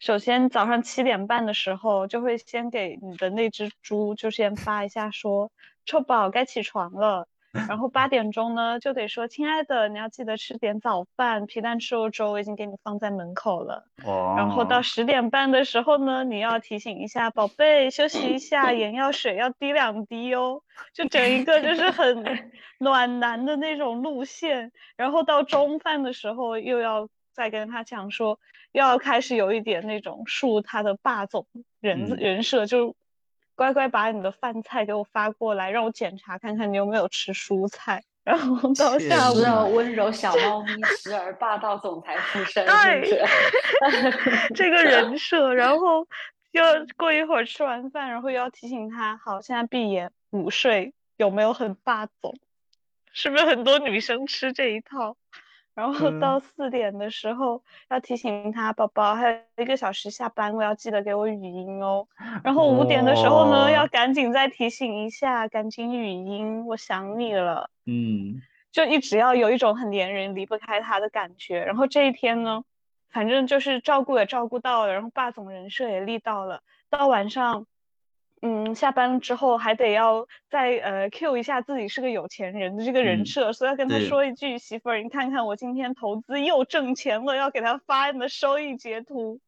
Speaker 3: 首先早上七点半的时候就会先给你的那只猪就先发一下说，臭宝该起床了。然后八点钟呢，就得说，亲爱的，你要记得吃点早饭，皮蛋瘦肉粥我已经给你放在门口了。
Speaker 1: 哦。
Speaker 3: 然后到十点半的时候呢，你要提醒一下宝贝休息一下，眼药水要滴两滴哦。就整一个就是很 暖男的那种路线。然后到中饭的时候，又要再跟他讲说，要开始有一点那种树他的霸总人人设，就。乖乖把你的饭菜给我发过来，让我检查看看你有没有吃蔬菜。然后到下午，
Speaker 2: 温柔小猫咪，时而霸道总裁附身，
Speaker 3: 对，这个人设。然后又过一会儿吃完饭，然后又要提醒他，好，现在闭眼午睡，有没有很霸总？是不是很多女生吃这一套？然后到四点的时候要提醒他，宝宝还有一个小时下班，我要记得给我语音哦。然后五点的时候呢，要赶紧再提醒一下，赶紧语音，我想你了。
Speaker 1: 嗯，
Speaker 3: 就一直要有一种很黏人、离不开他的感觉。然后这一天呢，反正就是照顾也照顾到了，然后霸总人设也立到了。到晚上。嗯，下班之后还得要再呃 Q 一下自己是个有钱人的这个人设，所以要跟他说一句：“媳妇儿，你看看我今天投资又挣钱了。”要给他发你的收益截图，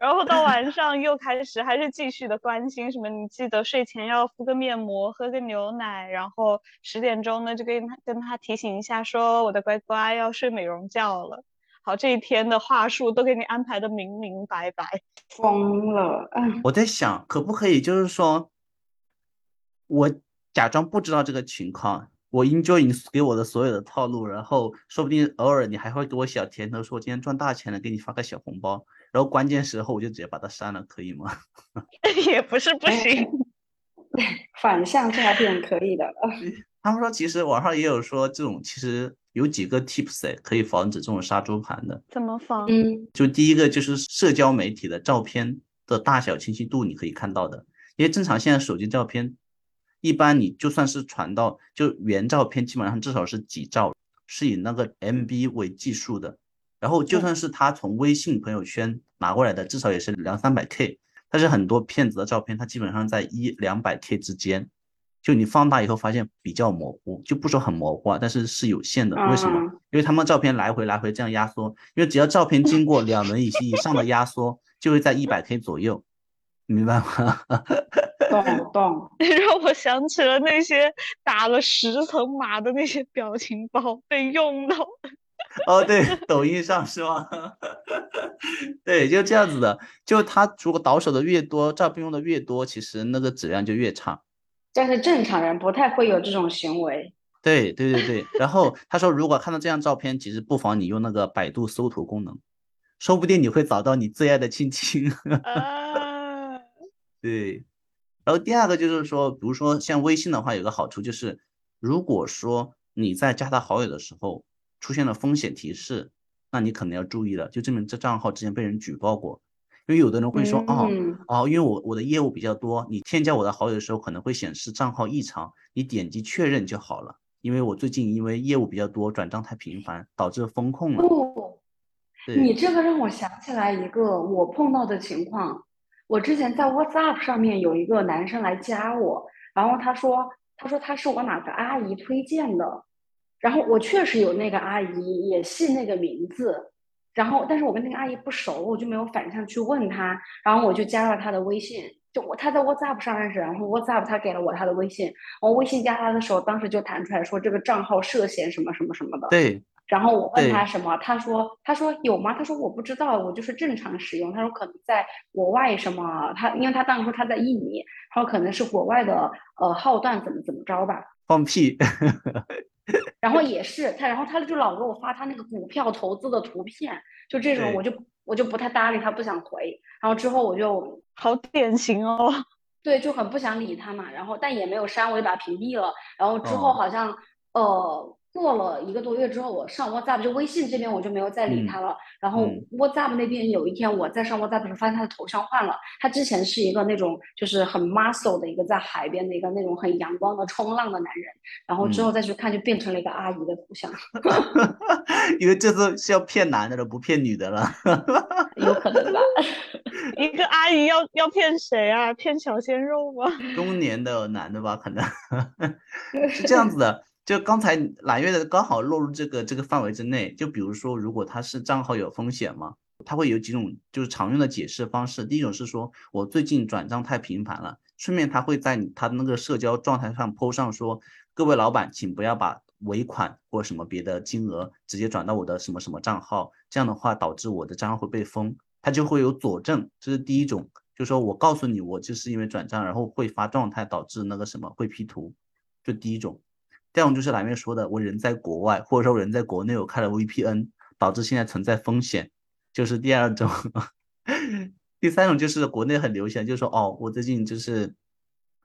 Speaker 3: 然后到晚 上又开始还是继续的关心什么，你记得睡前要敷个面膜，喝个牛奶，然后十点钟呢就跟他跟他提醒一下，说我的乖乖要睡美容觉了。好，这一天的话术都给你安排的明明白白，
Speaker 2: 疯了。
Speaker 1: 我在想，可不可以就是说，我假装不知道这个情况，我 enjoy 你给我的所有的套路，然后说不定偶尔你还会给我小甜头，说我今天赚大钱了，给你发个小红包，然后关键时候我就直接把它删了，可以吗？
Speaker 3: 也不是不行，
Speaker 2: 反向诈骗可以的。
Speaker 1: 他们说，其实网上也有说这种，其实。有几个 tips 可以防止这种杀猪盘的？
Speaker 3: 怎么防？
Speaker 2: 嗯，
Speaker 1: 就第一个就是社交媒体的照片的大小清晰度，你可以看到的。因为正常现在手机照片，一般你就算是传到就原照片，基本上至少是几兆，是以那个 MB 为计数的。然后就算是他从微信朋友圈拿过来的，至少也是两三百 K。但是很多骗子的照片，它基本上在一两百 K 之间。就你放大以后发现比较模糊，就不说很模糊啊，但是是有限的。为什么？因为他们照片来回来回这样压缩，因为只要照片经过两轮以及以上的压缩，就会在一百 K 左右，明白吗？
Speaker 2: 懂 懂。
Speaker 3: 让我想起了那些打了十层码的那些表情包被用到。
Speaker 1: 哦，对，抖音上是吗？对，就这样子的。就他如果倒手的越多，照片用的越多，其实那个质量就越差。
Speaker 2: 但是正常人不太会有这种行为。
Speaker 1: 对对对对，然后他说，如果看到这张照片，其实不妨你用那个百度搜图功能，说不定你会找到你最爱的亲亲。对，然后第二个就是说，比如说像微信的话，有个好处就是，如果说你在加他好友的时候出现了风险提示，那你可能要注意了，就证明这账号之前被人举报过。因为有的人会说，哦哦，因为我我的业务比较多，你添加我的好友的时候可能会显示账号异常，你点击确认就好了。因为我最近因为业务比较多，转账太频繁，导致风控了。
Speaker 2: 不，你这个让我想起来一个我碰到的情况。我之前在 WhatsApp 上面有一个男生来加我，然后他说他说他是我哪个阿姨推荐的，然后我确实有那个阿姨也信那个名字。然后，但是我跟那个阿姨不熟，我就没有反向去问她。然后我就加了她的微信，就我他在 WhatsApp 上认识，然后 WhatsApp 她给了我她的微信，我微信加她的时候，当时就弹出来说这个账号涉嫌什么什么什么的。
Speaker 1: 对。
Speaker 2: 然后我问她什么，她说她说有吗？她说我不知道，我就是正常使用。她说可能在国外什么，她因为她当时说她在印尼，她说可能是国外的呃号段怎么怎么着吧。
Speaker 1: 放屁。
Speaker 2: 然后也是他，然后他就老给我发他那个股票投资的图片，就这种我就我就不太搭理他，不想回。然后之后我就
Speaker 3: 好典型哦，
Speaker 2: 对，就很不想理他嘛。然后但也没有删，我就把他屏蔽了。然后之后好像呃。过了一个多月之后，我上 WhatsApp 就微信这边我就没有再理他了。然后 WhatsApp 那边有一天我在上 WhatsApp 的时候，发现他的头像换了。他之前是一个那种就是很 muscle 的一个在海边的一个那种很阳光的冲浪的男人。然后之后再去看，就变成了一个阿姨的头像。
Speaker 1: 因为这次是要骗男的了，不骗女的了。
Speaker 2: 有可能吧？
Speaker 3: 一个阿姨要要骗谁啊？骗小鲜肉吗？
Speaker 1: 中年的男的吧，可能是这样子的。就刚才揽月的刚好落入这个这个范围之内。就比如说，如果他是账号有风险嘛，他会有几种就是常用的解释方式。第一种是说我最近转账太频繁了，顺便他会在他那个社交状态上 po 上说，各位老板，请不要把尾款或什么别的金额直接转到我的什么什么账号，这样的话导致我的账号会被封，他就会有佐证。这是第一种，就是说我告诉你，我就是因为转账，然后会发状态导致那个什么会 P 图，就第一种。第二种就是蓝面说的，我人在国外，或者说人在国内，我开了 VPN，导致现在存在风险，就是第二种。第三种就是国内很流行，就是说哦，我最近就是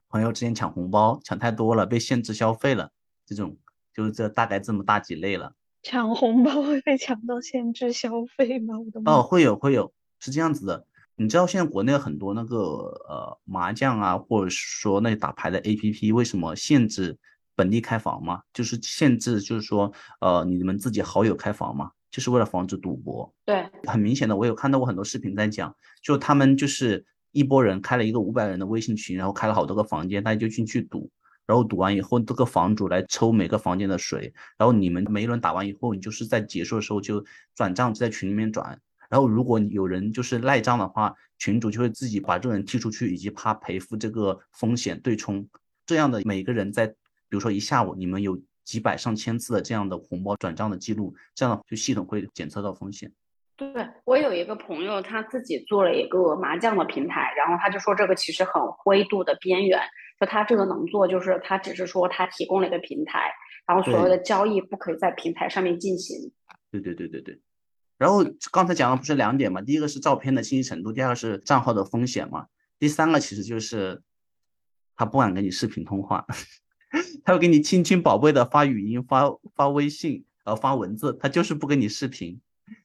Speaker 1: 朋友之间抢红包抢太多了，被限制消费了，这种就是这大概这么大几类了。
Speaker 3: 抢红包会被抢到限制消费吗？我的
Speaker 1: 哦，会有会有，是这样子的。你知道现在国内很多那个呃麻将啊，或者说那打牌的 APP 为什么限制？本地开房嘛，就是限制，就是说，呃，你们自己好友开房嘛，就是为了防止赌博。
Speaker 2: 对，
Speaker 1: 很明显的，我有看到过很多视频在讲，就他们就是一波人开了一个五百人的微信群，然后开了好多个房间，大家就进去赌，然后赌完以后，这个房主来抽每个房间的水，然后你们每一轮打完以后，你就是在结束的时候就转账在群里面转，然后如果有人就是赖账的话，群主就会自己把这个人踢出去，以及怕赔付这个风险对冲，这样的每个人在。比如说一下午你们有几百上千次的这样的红包转账的记录，这样就系统会检测到风险。
Speaker 2: 对我有一个朋友，他自己做了一个麻将的平台，然后他就说这个其实很灰度的边缘，就他这个能做，就是他只是说他提供了一个平台，然后所有的交易不可以在平台上面进行。
Speaker 1: 对对对对对。然后刚才讲的不是两点嘛？第一个是照片的清晰程度，第二个是账号的风险嘛？第三个其实就是他不敢跟你视频通话。他会给你亲亲宝贝的发语音、发发微信、呃发文字，他就是不跟你视频，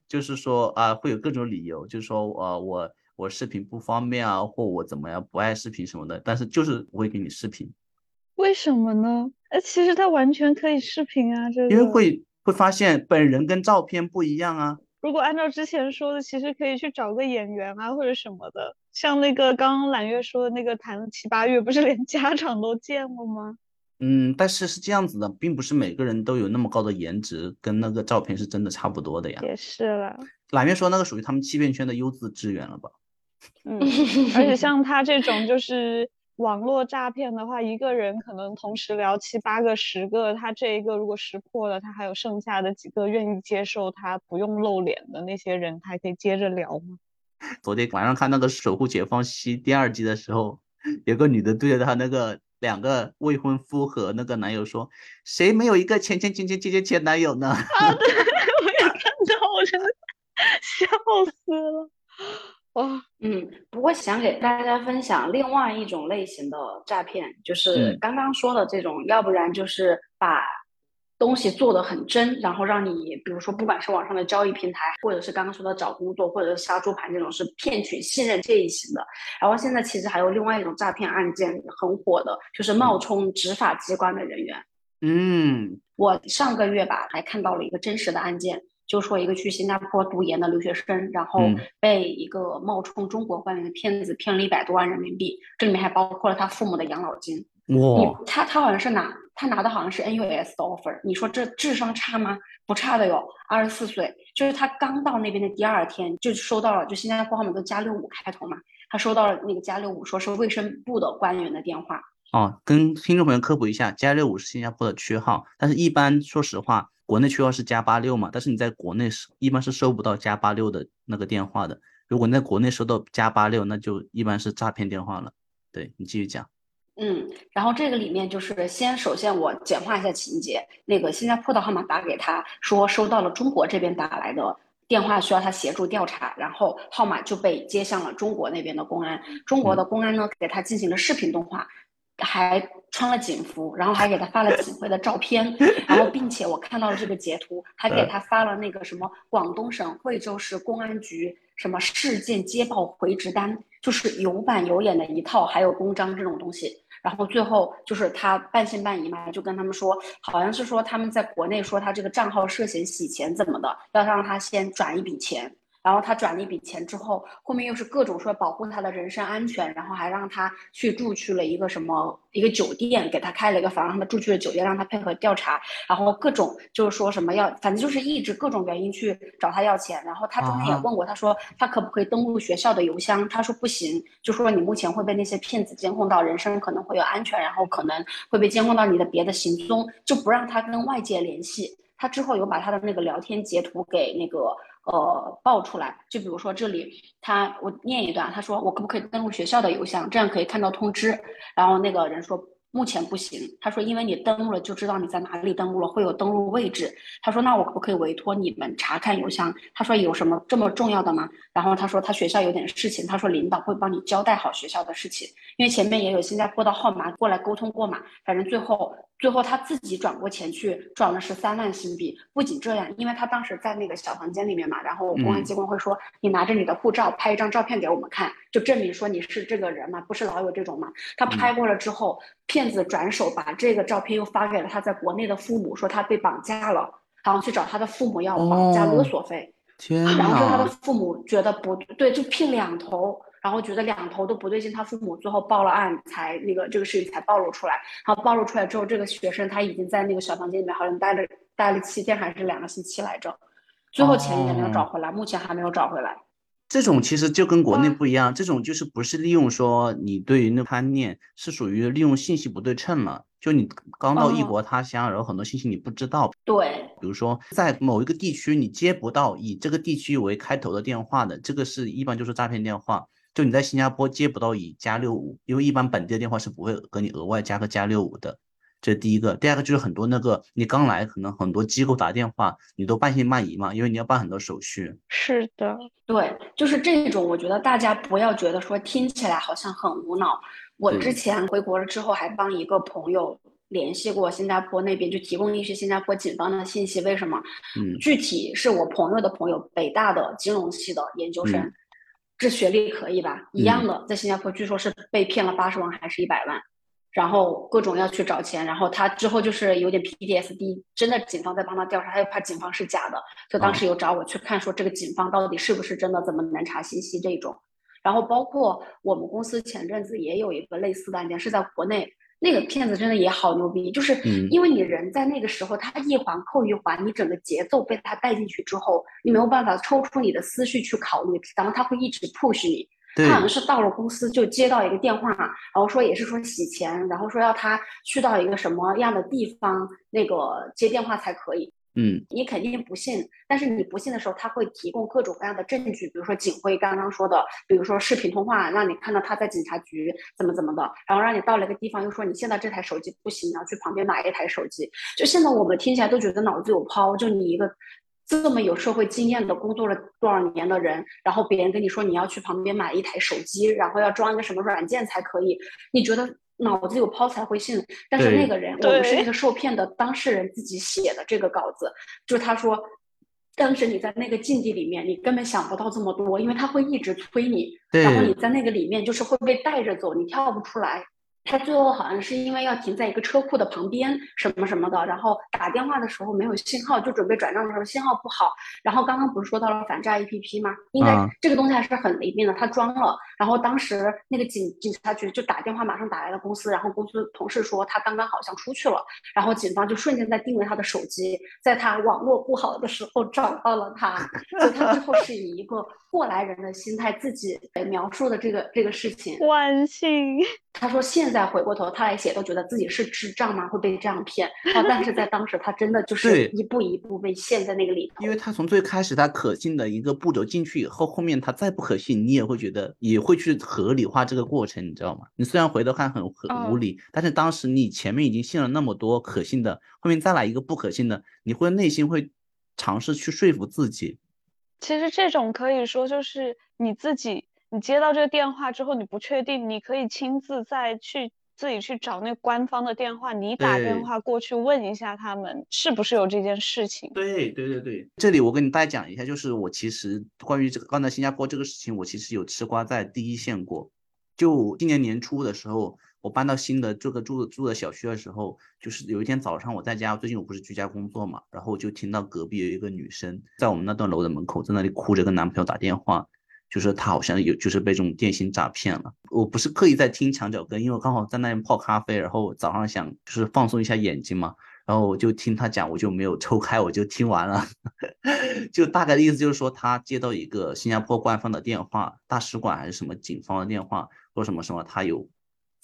Speaker 1: 就是说啊会有各种理由，就是说呃我我视频不方便啊，或我怎么样不爱视频什么的，但是就是不会给你视频。
Speaker 3: 为什么呢？呃，其实他完全可以视频啊，这个
Speaker 1: 因为会会发现本人跟照片不一样啊。
Speaker 3: 如果按照之前说的，其实可以去找个演员啊或者什么的，像那个刚刚揽月说的那个谈了七八月，不是连家长都见过吗？
Speaker 1: 嗯，但是是这样子的，并不是每个人都有那么高的颜值，跟那个照片是真的差不多的呀。
Speaker 3: 也是了，
Speaker 1: 哪面说那个属于他们欺骗圈的优质资源了吧？
Speaker 3: 嗯，而且像他这种就是网络诈骗的话，一个人可能同时聊七八个、十个，他这一个如果识破了，他还有剩下的几个愿意接受他不用露脸的那些人，他还可以接着聊吗？
Speaker 1: 昨天晚上看那个《守护解放西》第二季的时候，有个女的对着他那个。两个未婚夫和那个男友说：“谁没有一个前前前前前前前男友呢？”
Speaker 3: 啊，对，我也看到，我真的笑死了。哇，
Speaker 2: 嗯，不过想给大家分享另外一种类型的诈骗，就是刚刚说的这种，要不然就是把。东西做的很真，然后让你，比如说，不管是网上的交易平台，或者是刚刚说的找工作，或者是杀猪盘这种，是骗取信任这一型的。然后现在其实还有另外一种诈骗案件很火的，就是冒充执法机关的人员。
Speaker 1: 嗯，
Speaker 2: 我上个月吧还看到了一个真实的案件，就说一个去新加坡读研的留学生，然后被一个冒充中国官员的骗子骗了一百多万人民币，这里面还包括了他父母的养老金。
Speaker 1: 哇，
Speaker 2: 他他好像是拿他拿的好像是 NUS 的 offer，你说这智商差吗？不差的哟，二十四岁，就是他刚到那边的第二天就收到了，就新加坡号码都加六五开头嘛，他收到了那个加六五，说是卫生部的官员的电话。
Speaker 1: 哦，跟听众朋友科普一下，加六五是新加坡的区号，但是一般说实话，国内区号是加八六嘛，但是你在国内是一般是收不到加八六的那个电话的。如果你在国内收到加八六，那就一般是诈骗电话了。对你继续讲。
Speaker 2: 嗯，然后这个里面就是先首先我简化一下情节，那个新加坡的号码打给他说收到了中国这边打来的电话，需要他协助调查，然后号码就被接向了中国那边的公安，中国的公安呢给他进行了视频通话。还穿了警服，然后还给他发了警徽的照片，然后并且我看到了这个截图，还给他发了那个什么广东省惠州市公安局什么事件接报回执单，就是有板有眼的一套，还有公章这种东西。然后最后就是他半信半疑嘛，就跟他们说，好像是说他们在国内说他这个账号涉嫌洗钱怎么的，要让他先转一笔钱。然后他转了一笔钱之后，后面又是各种说保护他的人身安全，然后还让他去住去了一个什么一个酒店，给他开了一个房，让他住去了酒店，让他配合调查，然后各种就是说什么要，反正就是一直各种原因去找他要钱。然后他中间也问过，他说他可不可以登录学校的邮箱，他说不行，就说你目前会被那些骗子监控到，人身可能会有安全，然后可能会被监控到你的别的行踪，就不让他跟外界联系。他之后有把他的那个聊天截图给那个。呃，爆出来，就比如说这里，他我念一段，他说我可不可以登录学校的邮箱，这样可以看到通知。然后那个人说。目前不行，他说，因为你登录了就知道你在哪里登录了，会有登录位置。他说，那我可不可以委托你们查看邮箱？他说，有什么这么重要的吗？然后他说，他学校有点事情，他说领导会帮你交代好学校的事情，因为前面也有新加坡的号码过来沟通过嘛。反正最后，最后他自己转过钱去，转了十三万新币。不仅这样，因为他当时在那个小房间里面嘛，然后公安机关会说，你拿着你的护照拍一张照片给我们看，就证明说你是这个人嘛，不是老有这种嘛。他拍过了之后。骗子转手把这个照片又发给了他在国内的父母，说他被绑架了，然后去找他的父母要绑架勒索费。
Speaker 1: 天
Speaker 2: 然后说他的父母觉得不对，就骗两头，然后觉得两头都不对劲，他父母最后报了案，才那个这个事情才暴露出来。然后暴露出来之后，这个学生他已经在那个小房间里面好像待了待了七天还是两个星期来着，最后钱也没有找回来，目前还没有找回来。
Speaker 1: 这种其实就跟国内不一样，这种就是不是利用说你对于那贪念，是属于利用信息不对称了。就你刚到异国他乡，然后很多信息你不知道。
Speaker 2: 对，
Speaker 1: 比如说在某一个地区你接不到以这个地区为开头的电话的，这个是一般就是诈骗电话。就你在新加坡接不到以加六五，因为一般本地的电话是不会给你额外加个加六五的。这是第一个，第二个就是很多那个你刚来，可能很多机构打电话，你都半信半疑嘛，因为你要办很多手续。
Speaker 3: 是的，
Speaker 2: 对，就是这种，我觉得大家不要觉得说听起来好像很无脑。我之前回国了之后，还帮一个朋友联系过新加坡那边，就提供一些新加坡警方的信息。为什么？
Speaker 1: 嗯，
Speaker 2: 具体是我朋友的朋友，北大的金融系的研究生，这学历可以吧？一样的，在新加坡据说是被骗了八十万还是一百万。然后各种要去找钱，然后他之后就是有点 PTSD，真的警方在帮他调查，他又怕警方是假的，就当时有找我去看，说这个警方到底是不是真的，怎么能查信息这种。然后包括我们公司前阵子也有一个类似的案件，是在国内，那个骗子真的也好牛逼，就是因为你人在那个时候，他一环扣一环，你整个节奏被他带进去之后，你没有办法抽出你的思绪去考虑，然后他会一直 push 你。他好像是到了公司就接到一个电话，然后说也是说洗钱，然后说要他去到一个什么样的地方，那个接电话才可以。
Speaker 1: 嗯，
Speaker 2: 你肯定不信，但是你不信的时候，他会提供各种各样的证据，比如说警徽刚刚说的，比如说视频通话，让你看到他在警察局怎么怎么的，然后让你到了一个地方，又说你现在这台手机不行，你要去旁边买一台手机。就现在我们听起来都觉得脑子有泡，就你一个。这么有社会经验的工作了多少年的人，然后别人跟你说你要去旁边买一台手机，然后要装一个什么软件才可以，你觉得脑子有泡才会信。但是那个人，我们是那个受骗的当事人自己写的这个稿子，就是他说，当时你在那个境地里面，你根本想不到这么多，因为他会一直催你，然后你在那个里面就是会被带着走，你跳不出来。他最后好像是因为要停在一个车库的旁边，什么什么的，然后打电话的时候没有信号，就准备转账的时候信号不好。然后刚刚不是说到了反诈 APP 吗？应该这个东西还是很灵敏的，他装了。然后当时那个警警察局就打电话，马上打来了公司，然后公司同事说他刚刚好像出去了，然后警方就瞬间在定位他的手机，在他网络不好的时候找到了他。所以他最后是以一个过来人的心态自己描述的这个这个事情。
Speaker 3: 万幸。
Speaker 2: 他说现在回过头他来写，都觉得自己是智障吗？会被这样骗啊？但是在当时，他真的就是一步一步被陷在那个里头。
Speaker 1: 因为他从最开始他可信的一个步骤进去以后，后面他再不可信，你也会觉得也会去合理化这个过程，你知道吗？你虽然回头看很很无理，但是当时你前面已经信了那么多可信的，后面再来一个不可信的，你会内心会尝试去说服自己。
Speaker 3: 其实这种可以说就是你自己。你接到这个电话之后，你不确定，你可以亲自再去自己去找那官方的电话，你打电话过去问一下他们是不是有这件事情。
Speaker 1: 对对对对，这里我跟你大家讲一下，就是我其实关于这个刚才新加坡这个事情，我其实有吃瓜在第一线过。就今年年初的时候，我搬到新的这个住住的小区的时候，就是有一天早上我在家，最近我不是居家工作嘛，然后我就听到隔壁有一个女生在我们那栋楼的门口在那里哭着跟男朋友打电话。就是他好像有，就是被这种电信诈骗了。我不是刻意在听墙角跟，因为我刚好在那边泡咖啡，然后早上想就是放松一下眼睛嘛，然后我就听他讲，我就没有抽开，我就听完了。就大概的意思就是说，他接到一个新加坡官方的电话，大使馆还是什么警方的电话，说什么什么他有。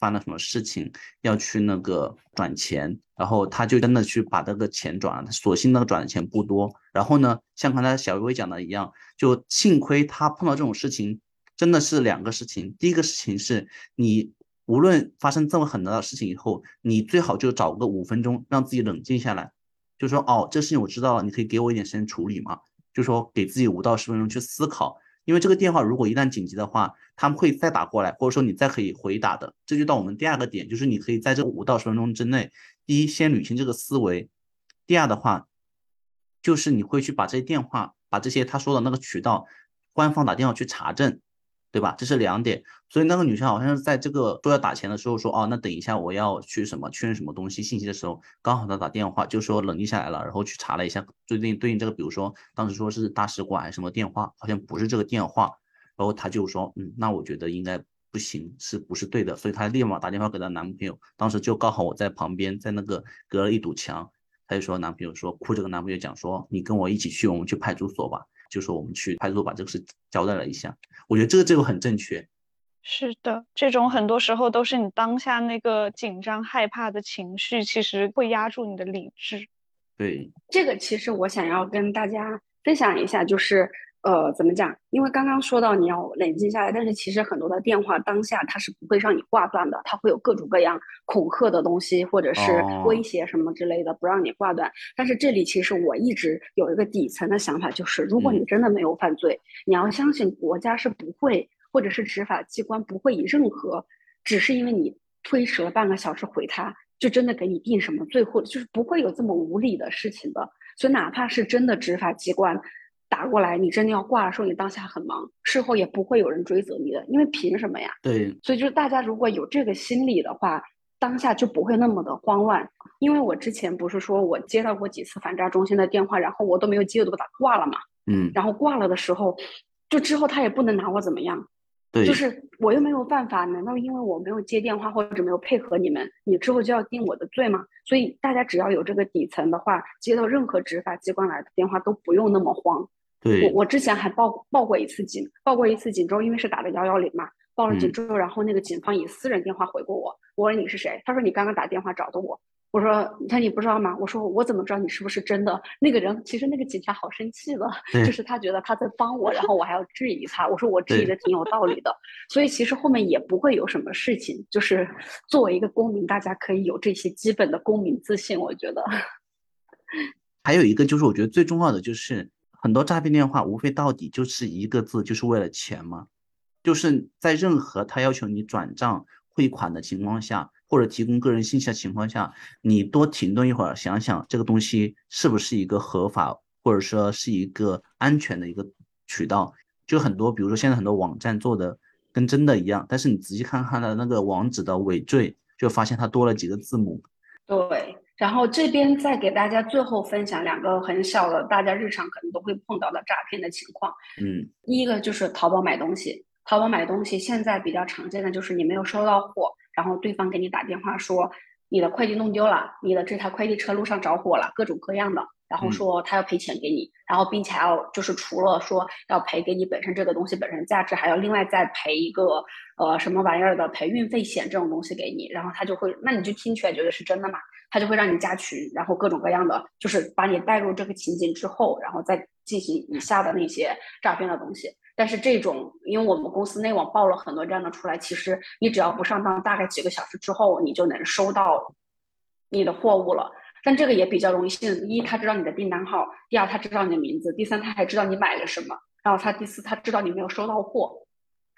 Speaker 1: 发生了什么事情要去那个转钱，然后他就真的去把那个钱转了。他所幸那个转的钱不多。然后呢，像刚才小薇讲的一样，就幸亏他碰到这种事情，真的是两个事情。第一个事情是你无论发生这么狠的事情以后，你最好就找个五分钟让自己冷静下来，就说哦，这事情我知道了，你可以给我一点时间处理吗？就说给自己五到十分钟去思考。因为这个电话如果一旦紧急的话，他们会再打过来，或者说你再可以回打的。这就到我们第二个点，就是你可以在这五到十分钟之内，第一先捋清这个思维，第二的话，就是你会去把这些电话，把这些他说的那个渠道，官方打电话去查证。对吧？这是两点，所以那个女生好像是在这个说要打钱的时候说，哦，那等一下我要去什么确认什么东西信息的时候，刚好她打电话就说冷静下来了，然后去查了一下最近对应这个，比如说当时说是大使馆还是什么电话，好像不是这个电话，然后她就说，嗯，那我觉得应该不行，是不是对的？所以她立马打电话给她男朋友，当时就刚好我在旁边，在那个隔了一堵墙，她就说男朋友说哭着跟男朋友讲说，你跟我一起去，我们去派出所吧。就说我们去派出所把这个事交代了一下，我觉得这个这个很正确。
Speaker 3: 是的，这种很多时候都是你当下那个紧张害怕的情绪，其实会压住你的理智。
Speaker 1: 对，
Speaker 2: 这个其实我想要跟大家分享一下，就是。呃，怎么讲？因为刚刚说到你要冷静下来，但是其实很多的电话当下它是不会让你挂断的，它会有各种各样恐吓的东西，或者是威胁什么之类的，不让你挂断。但是这里其实我一直有一个底层的想法，就是如果你真的没有犯罪，你要相信国家是不会，或者是执法机关不会以任何只是因为你推迟了半个小时回他，就真的给你定什么罪，或者就是不会有这么无理的事情的。所以哪怕是真的执法机关。打过来，你真的要挂了，说你当下很忙，事后也不会有人追责你的，因为凭什么呀？
Speaker 1: 对，
Speaker 2: 所以就是大家如果有这个心理的话，当下就不会那么的慌乱。因为我之前不是说我接到过几次反诈中心的电话，然后我都没有接，我都把它挂了嘛。
Speaker 1: 嗯。
Speaker 2: 然后挂了的时候，就之后他也不能拿我怎么样。
Speaker 1: 对。
Speaker 2: 就是我又没有办法，难道因为我没有接电话或者没有配合你们，你之后就要定我的罪吗？所以大家只要有这个底层的话，接到任何执法机关来的电话都不用那么慌。
Speaker 1: 我
Speaker 2: 我之前还报报过一次警，报过一次警之后，因为是打的幺幺零嘛，报了警之后，然后那个警方以私人电话回过我，我说你是谁？他说你刚刚打电话找的我，我说他你不知道吗？我说我怎么知道你是不是真的？那个人其实那个警察好生气的，就是他觉得他在帮我，然后我还要质疑他，我说我质疑的挺有道理的，所以其实后面也不会有什么事情，就是作为一个公民，大家可以有这些基本的公民自信，我觉得。
Speaker 1: 还有一个就是我觉得最重要的就是。很多诈骗电话无非到底就是一个字，就是为了钱嘛？就是在任何他要求你转账汇款的情况下，或者提供个人信息的情况下，你多停顿一会儿，想想这个东西是不是一个合法，或者说是一个安全的一个渠道。就很多，比如说现在很多网站做的跟真的一样，但是你仔细看看它的那个网址的尾缀。就发现它多了几个字母。
Speaker 2: 对，然后这边再给大家最后分享两个很小的，大家日常可能都会碰到的诈骗的情况。
Speaker 1: 嗯，
Speaker 2: 第一个就是淘宝买东西，淘宝买东西现在比较常见的就是你没有收到货，然后对方给你打电话说你的快递弄丢了，你的这台快递车路上着火了，各种各样的。然后说他要赔钱给你，然后并且还要就是除了说要赔给你本身这个东西本身价值，还要另外再赔一个呃什么玩意儿的赔运费险这种东西给你，然后他就会，那你就听起来觉得是真的嘛？他就会让你加群，然后各种各样的，就是把你带入这个情景之后，然后再进行以下的那些诈骗的东西。但是这种，因为我们公司内网报了很多这样的出来，其实你只要不上当，大概几个小时之后，你就能收到你的货物了。但这个也比较容易信，一他知道你的订单号，第二他知道你的名字，第三他还知道你买了什么，然后他第四他知道你没有收到货，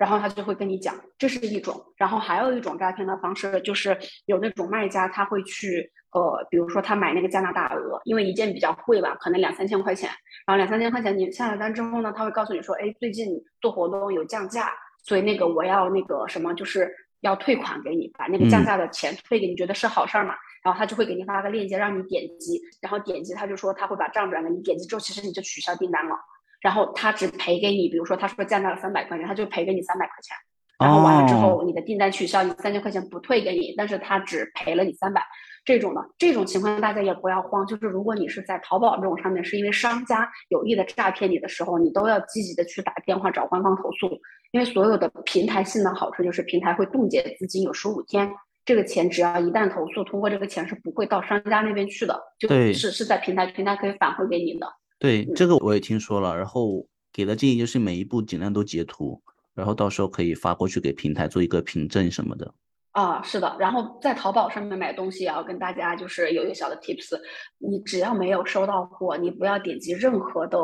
Speaker 2: 然后他就会跟你讲，这是一种。然后还有一种诈骗的方式，就是有那种卖家他会去，呃，比如说他买那个加拿大鹅，因为一件比较贵吧，可能两三千块钱，然后两三千块钱你下了单之后呢，他会告诉你说，哎，最近做活动有降价，所以那个我要那个什么，就是要退款给你，把那个降价的钱退给你，觉得是好事儿嘛。然后他就会给你发个链接，让你点击，然后点击他就说他会把账转给你，点击之后其实你就取消订单了，然后他只赔给你，比如说他说降价了三百块钱，他就赔给你三百块钱，然后完了之后你的订单取消，你三千块钱不退给你，但是他只赔了你三百，这种的这种情况大家也不要慌，就是如果你是在淘宝这种上面是因为商家有意的诈骗你的时候，你都要积极的去打电话找官方投诉，因为所有的平台性的好处就是平台会冻结资金有十五天。这个钱只要一旦投诉通过，这个钱是不会到商家那边去的，就是是在平台，平台可以返回给你的。
Speaker 1: 对，这个我也听说了。然后给的建议就是每一步尽量都截图，然后到时候可以发过去给平台做一个凭证什么的。
Speaker 2: 啊，是的。然后在淘宝上面买东西，也要跟大家就是有一个小的 tips，你只要没有收到货，你不要点击任何的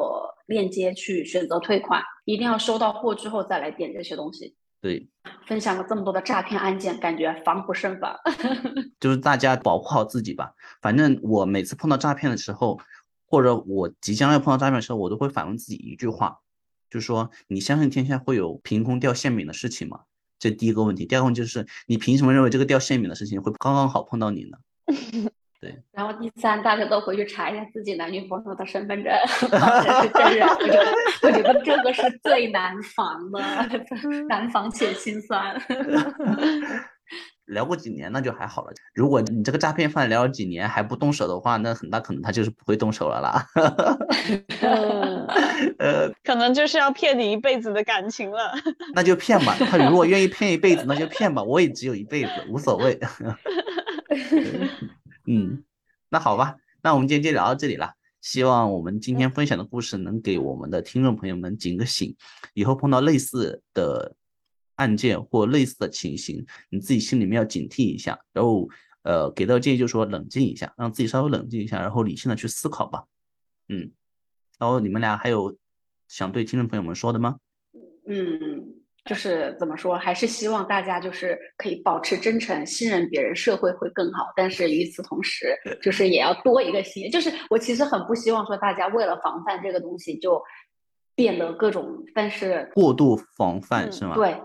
Speaker 2: 链接去选择退款，一定要收到货之后再来点这些东西。
Speaker 1: 对，
Speaker 2: 分享了这么多的诈骗案件，感觉防不胜防。
Speaker 1: 就是大家保护好自己吧。反正我每次碰到诈骗的时候，或者我即将要碰到诈骗的时候，我都会反问自己一句话，就是说：你相信天下会有凭空掉馅饼的事情吗？这第一个问题。第二个问题就是，你凭什么认为这个掉馅饼的事情会刚刚好碰到你呢？对，
Speaker 2: 然后第三，大家都回去查一下自己男女朋友的身份证，保证是真人。我觉得，我觉得这个是最难防的，难防且心酸。
Speaker 1: 聊过几年那就还好了。如果你这个诈骗犯聊了几年还不动手的话，那很大可能他就是不会动手了啦。
Speaker 3: 呃，可能就是要骗你一辈子的感情了。
Speaker 1: 那就骗吧，他如果愿意骗一辈子，那就骗吧。我也只有一辈子，无所谓。嗯，那好吧，那我们今天就聊到这里了。希望我们今天分享的故事能给我们的听众朋友们警个醒，以后碰到类似的案件或类似的情形，你自己心里面要警惕一下。然后，呃，给到建议就是说冷静一下，让自己稍微冷静一下，然后理性的去思考吧。嗯，然后你们俩还有想对听众朋友们说的吗？
Speaker 2: 嗯。就是怎么说，还是希望大家就是可以保持真诚，信任别人，社会会更好。但是与此同时，就是也要多一个心。就是我其实很不希望说大家为了防范这个东西就变得各种，但是
Speaker 1: 过度防范是吗？
Speaker 2: 对。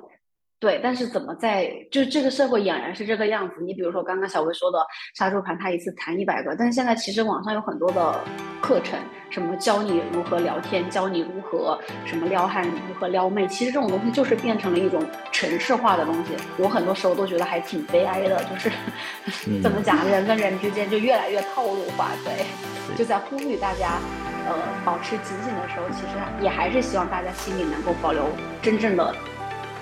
Speaker 2: 对，但是怎么在就是这个社会俨然是这个样子？你比如说刚刚小薇说的杀猪盘，他一次谈一百个，但是现在其实网上有很多的课程，什么教你如何聊天，教你如何什么撩汉，如何撩妹，其实这种东西就是变成了一种城市化的东西。我很多时候都觉得还挺悲哀的，就是 怎么讲，人跟人之间就越来越套路化。对，就在呼吁大家，呃，保持警醒的时候，其实也还是希望大家心里能够保留真正的。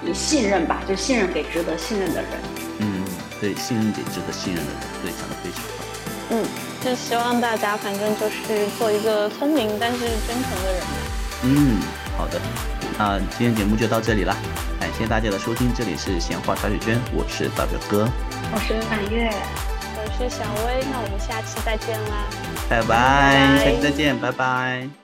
Speaker 2: 以信任吧，就信任给值得信任的人。
Speaker 1: 嗯，对，信任给值得信任的人，对，讲的非常好。
Speaker 3: 嗯，就希望大家反正就是做一个聪明但是真诚的人。
Speaker 1: 嗯，好的，那今天节目就到这里了，感谢大家的收听，这里是闲话茶水间，我是大表哥，
Speaker 2: 我是满月，
Speaker 3: 我是小薇，那我们下期再见啦，
Speaker 1: 拜拜，下期再见，拜拜。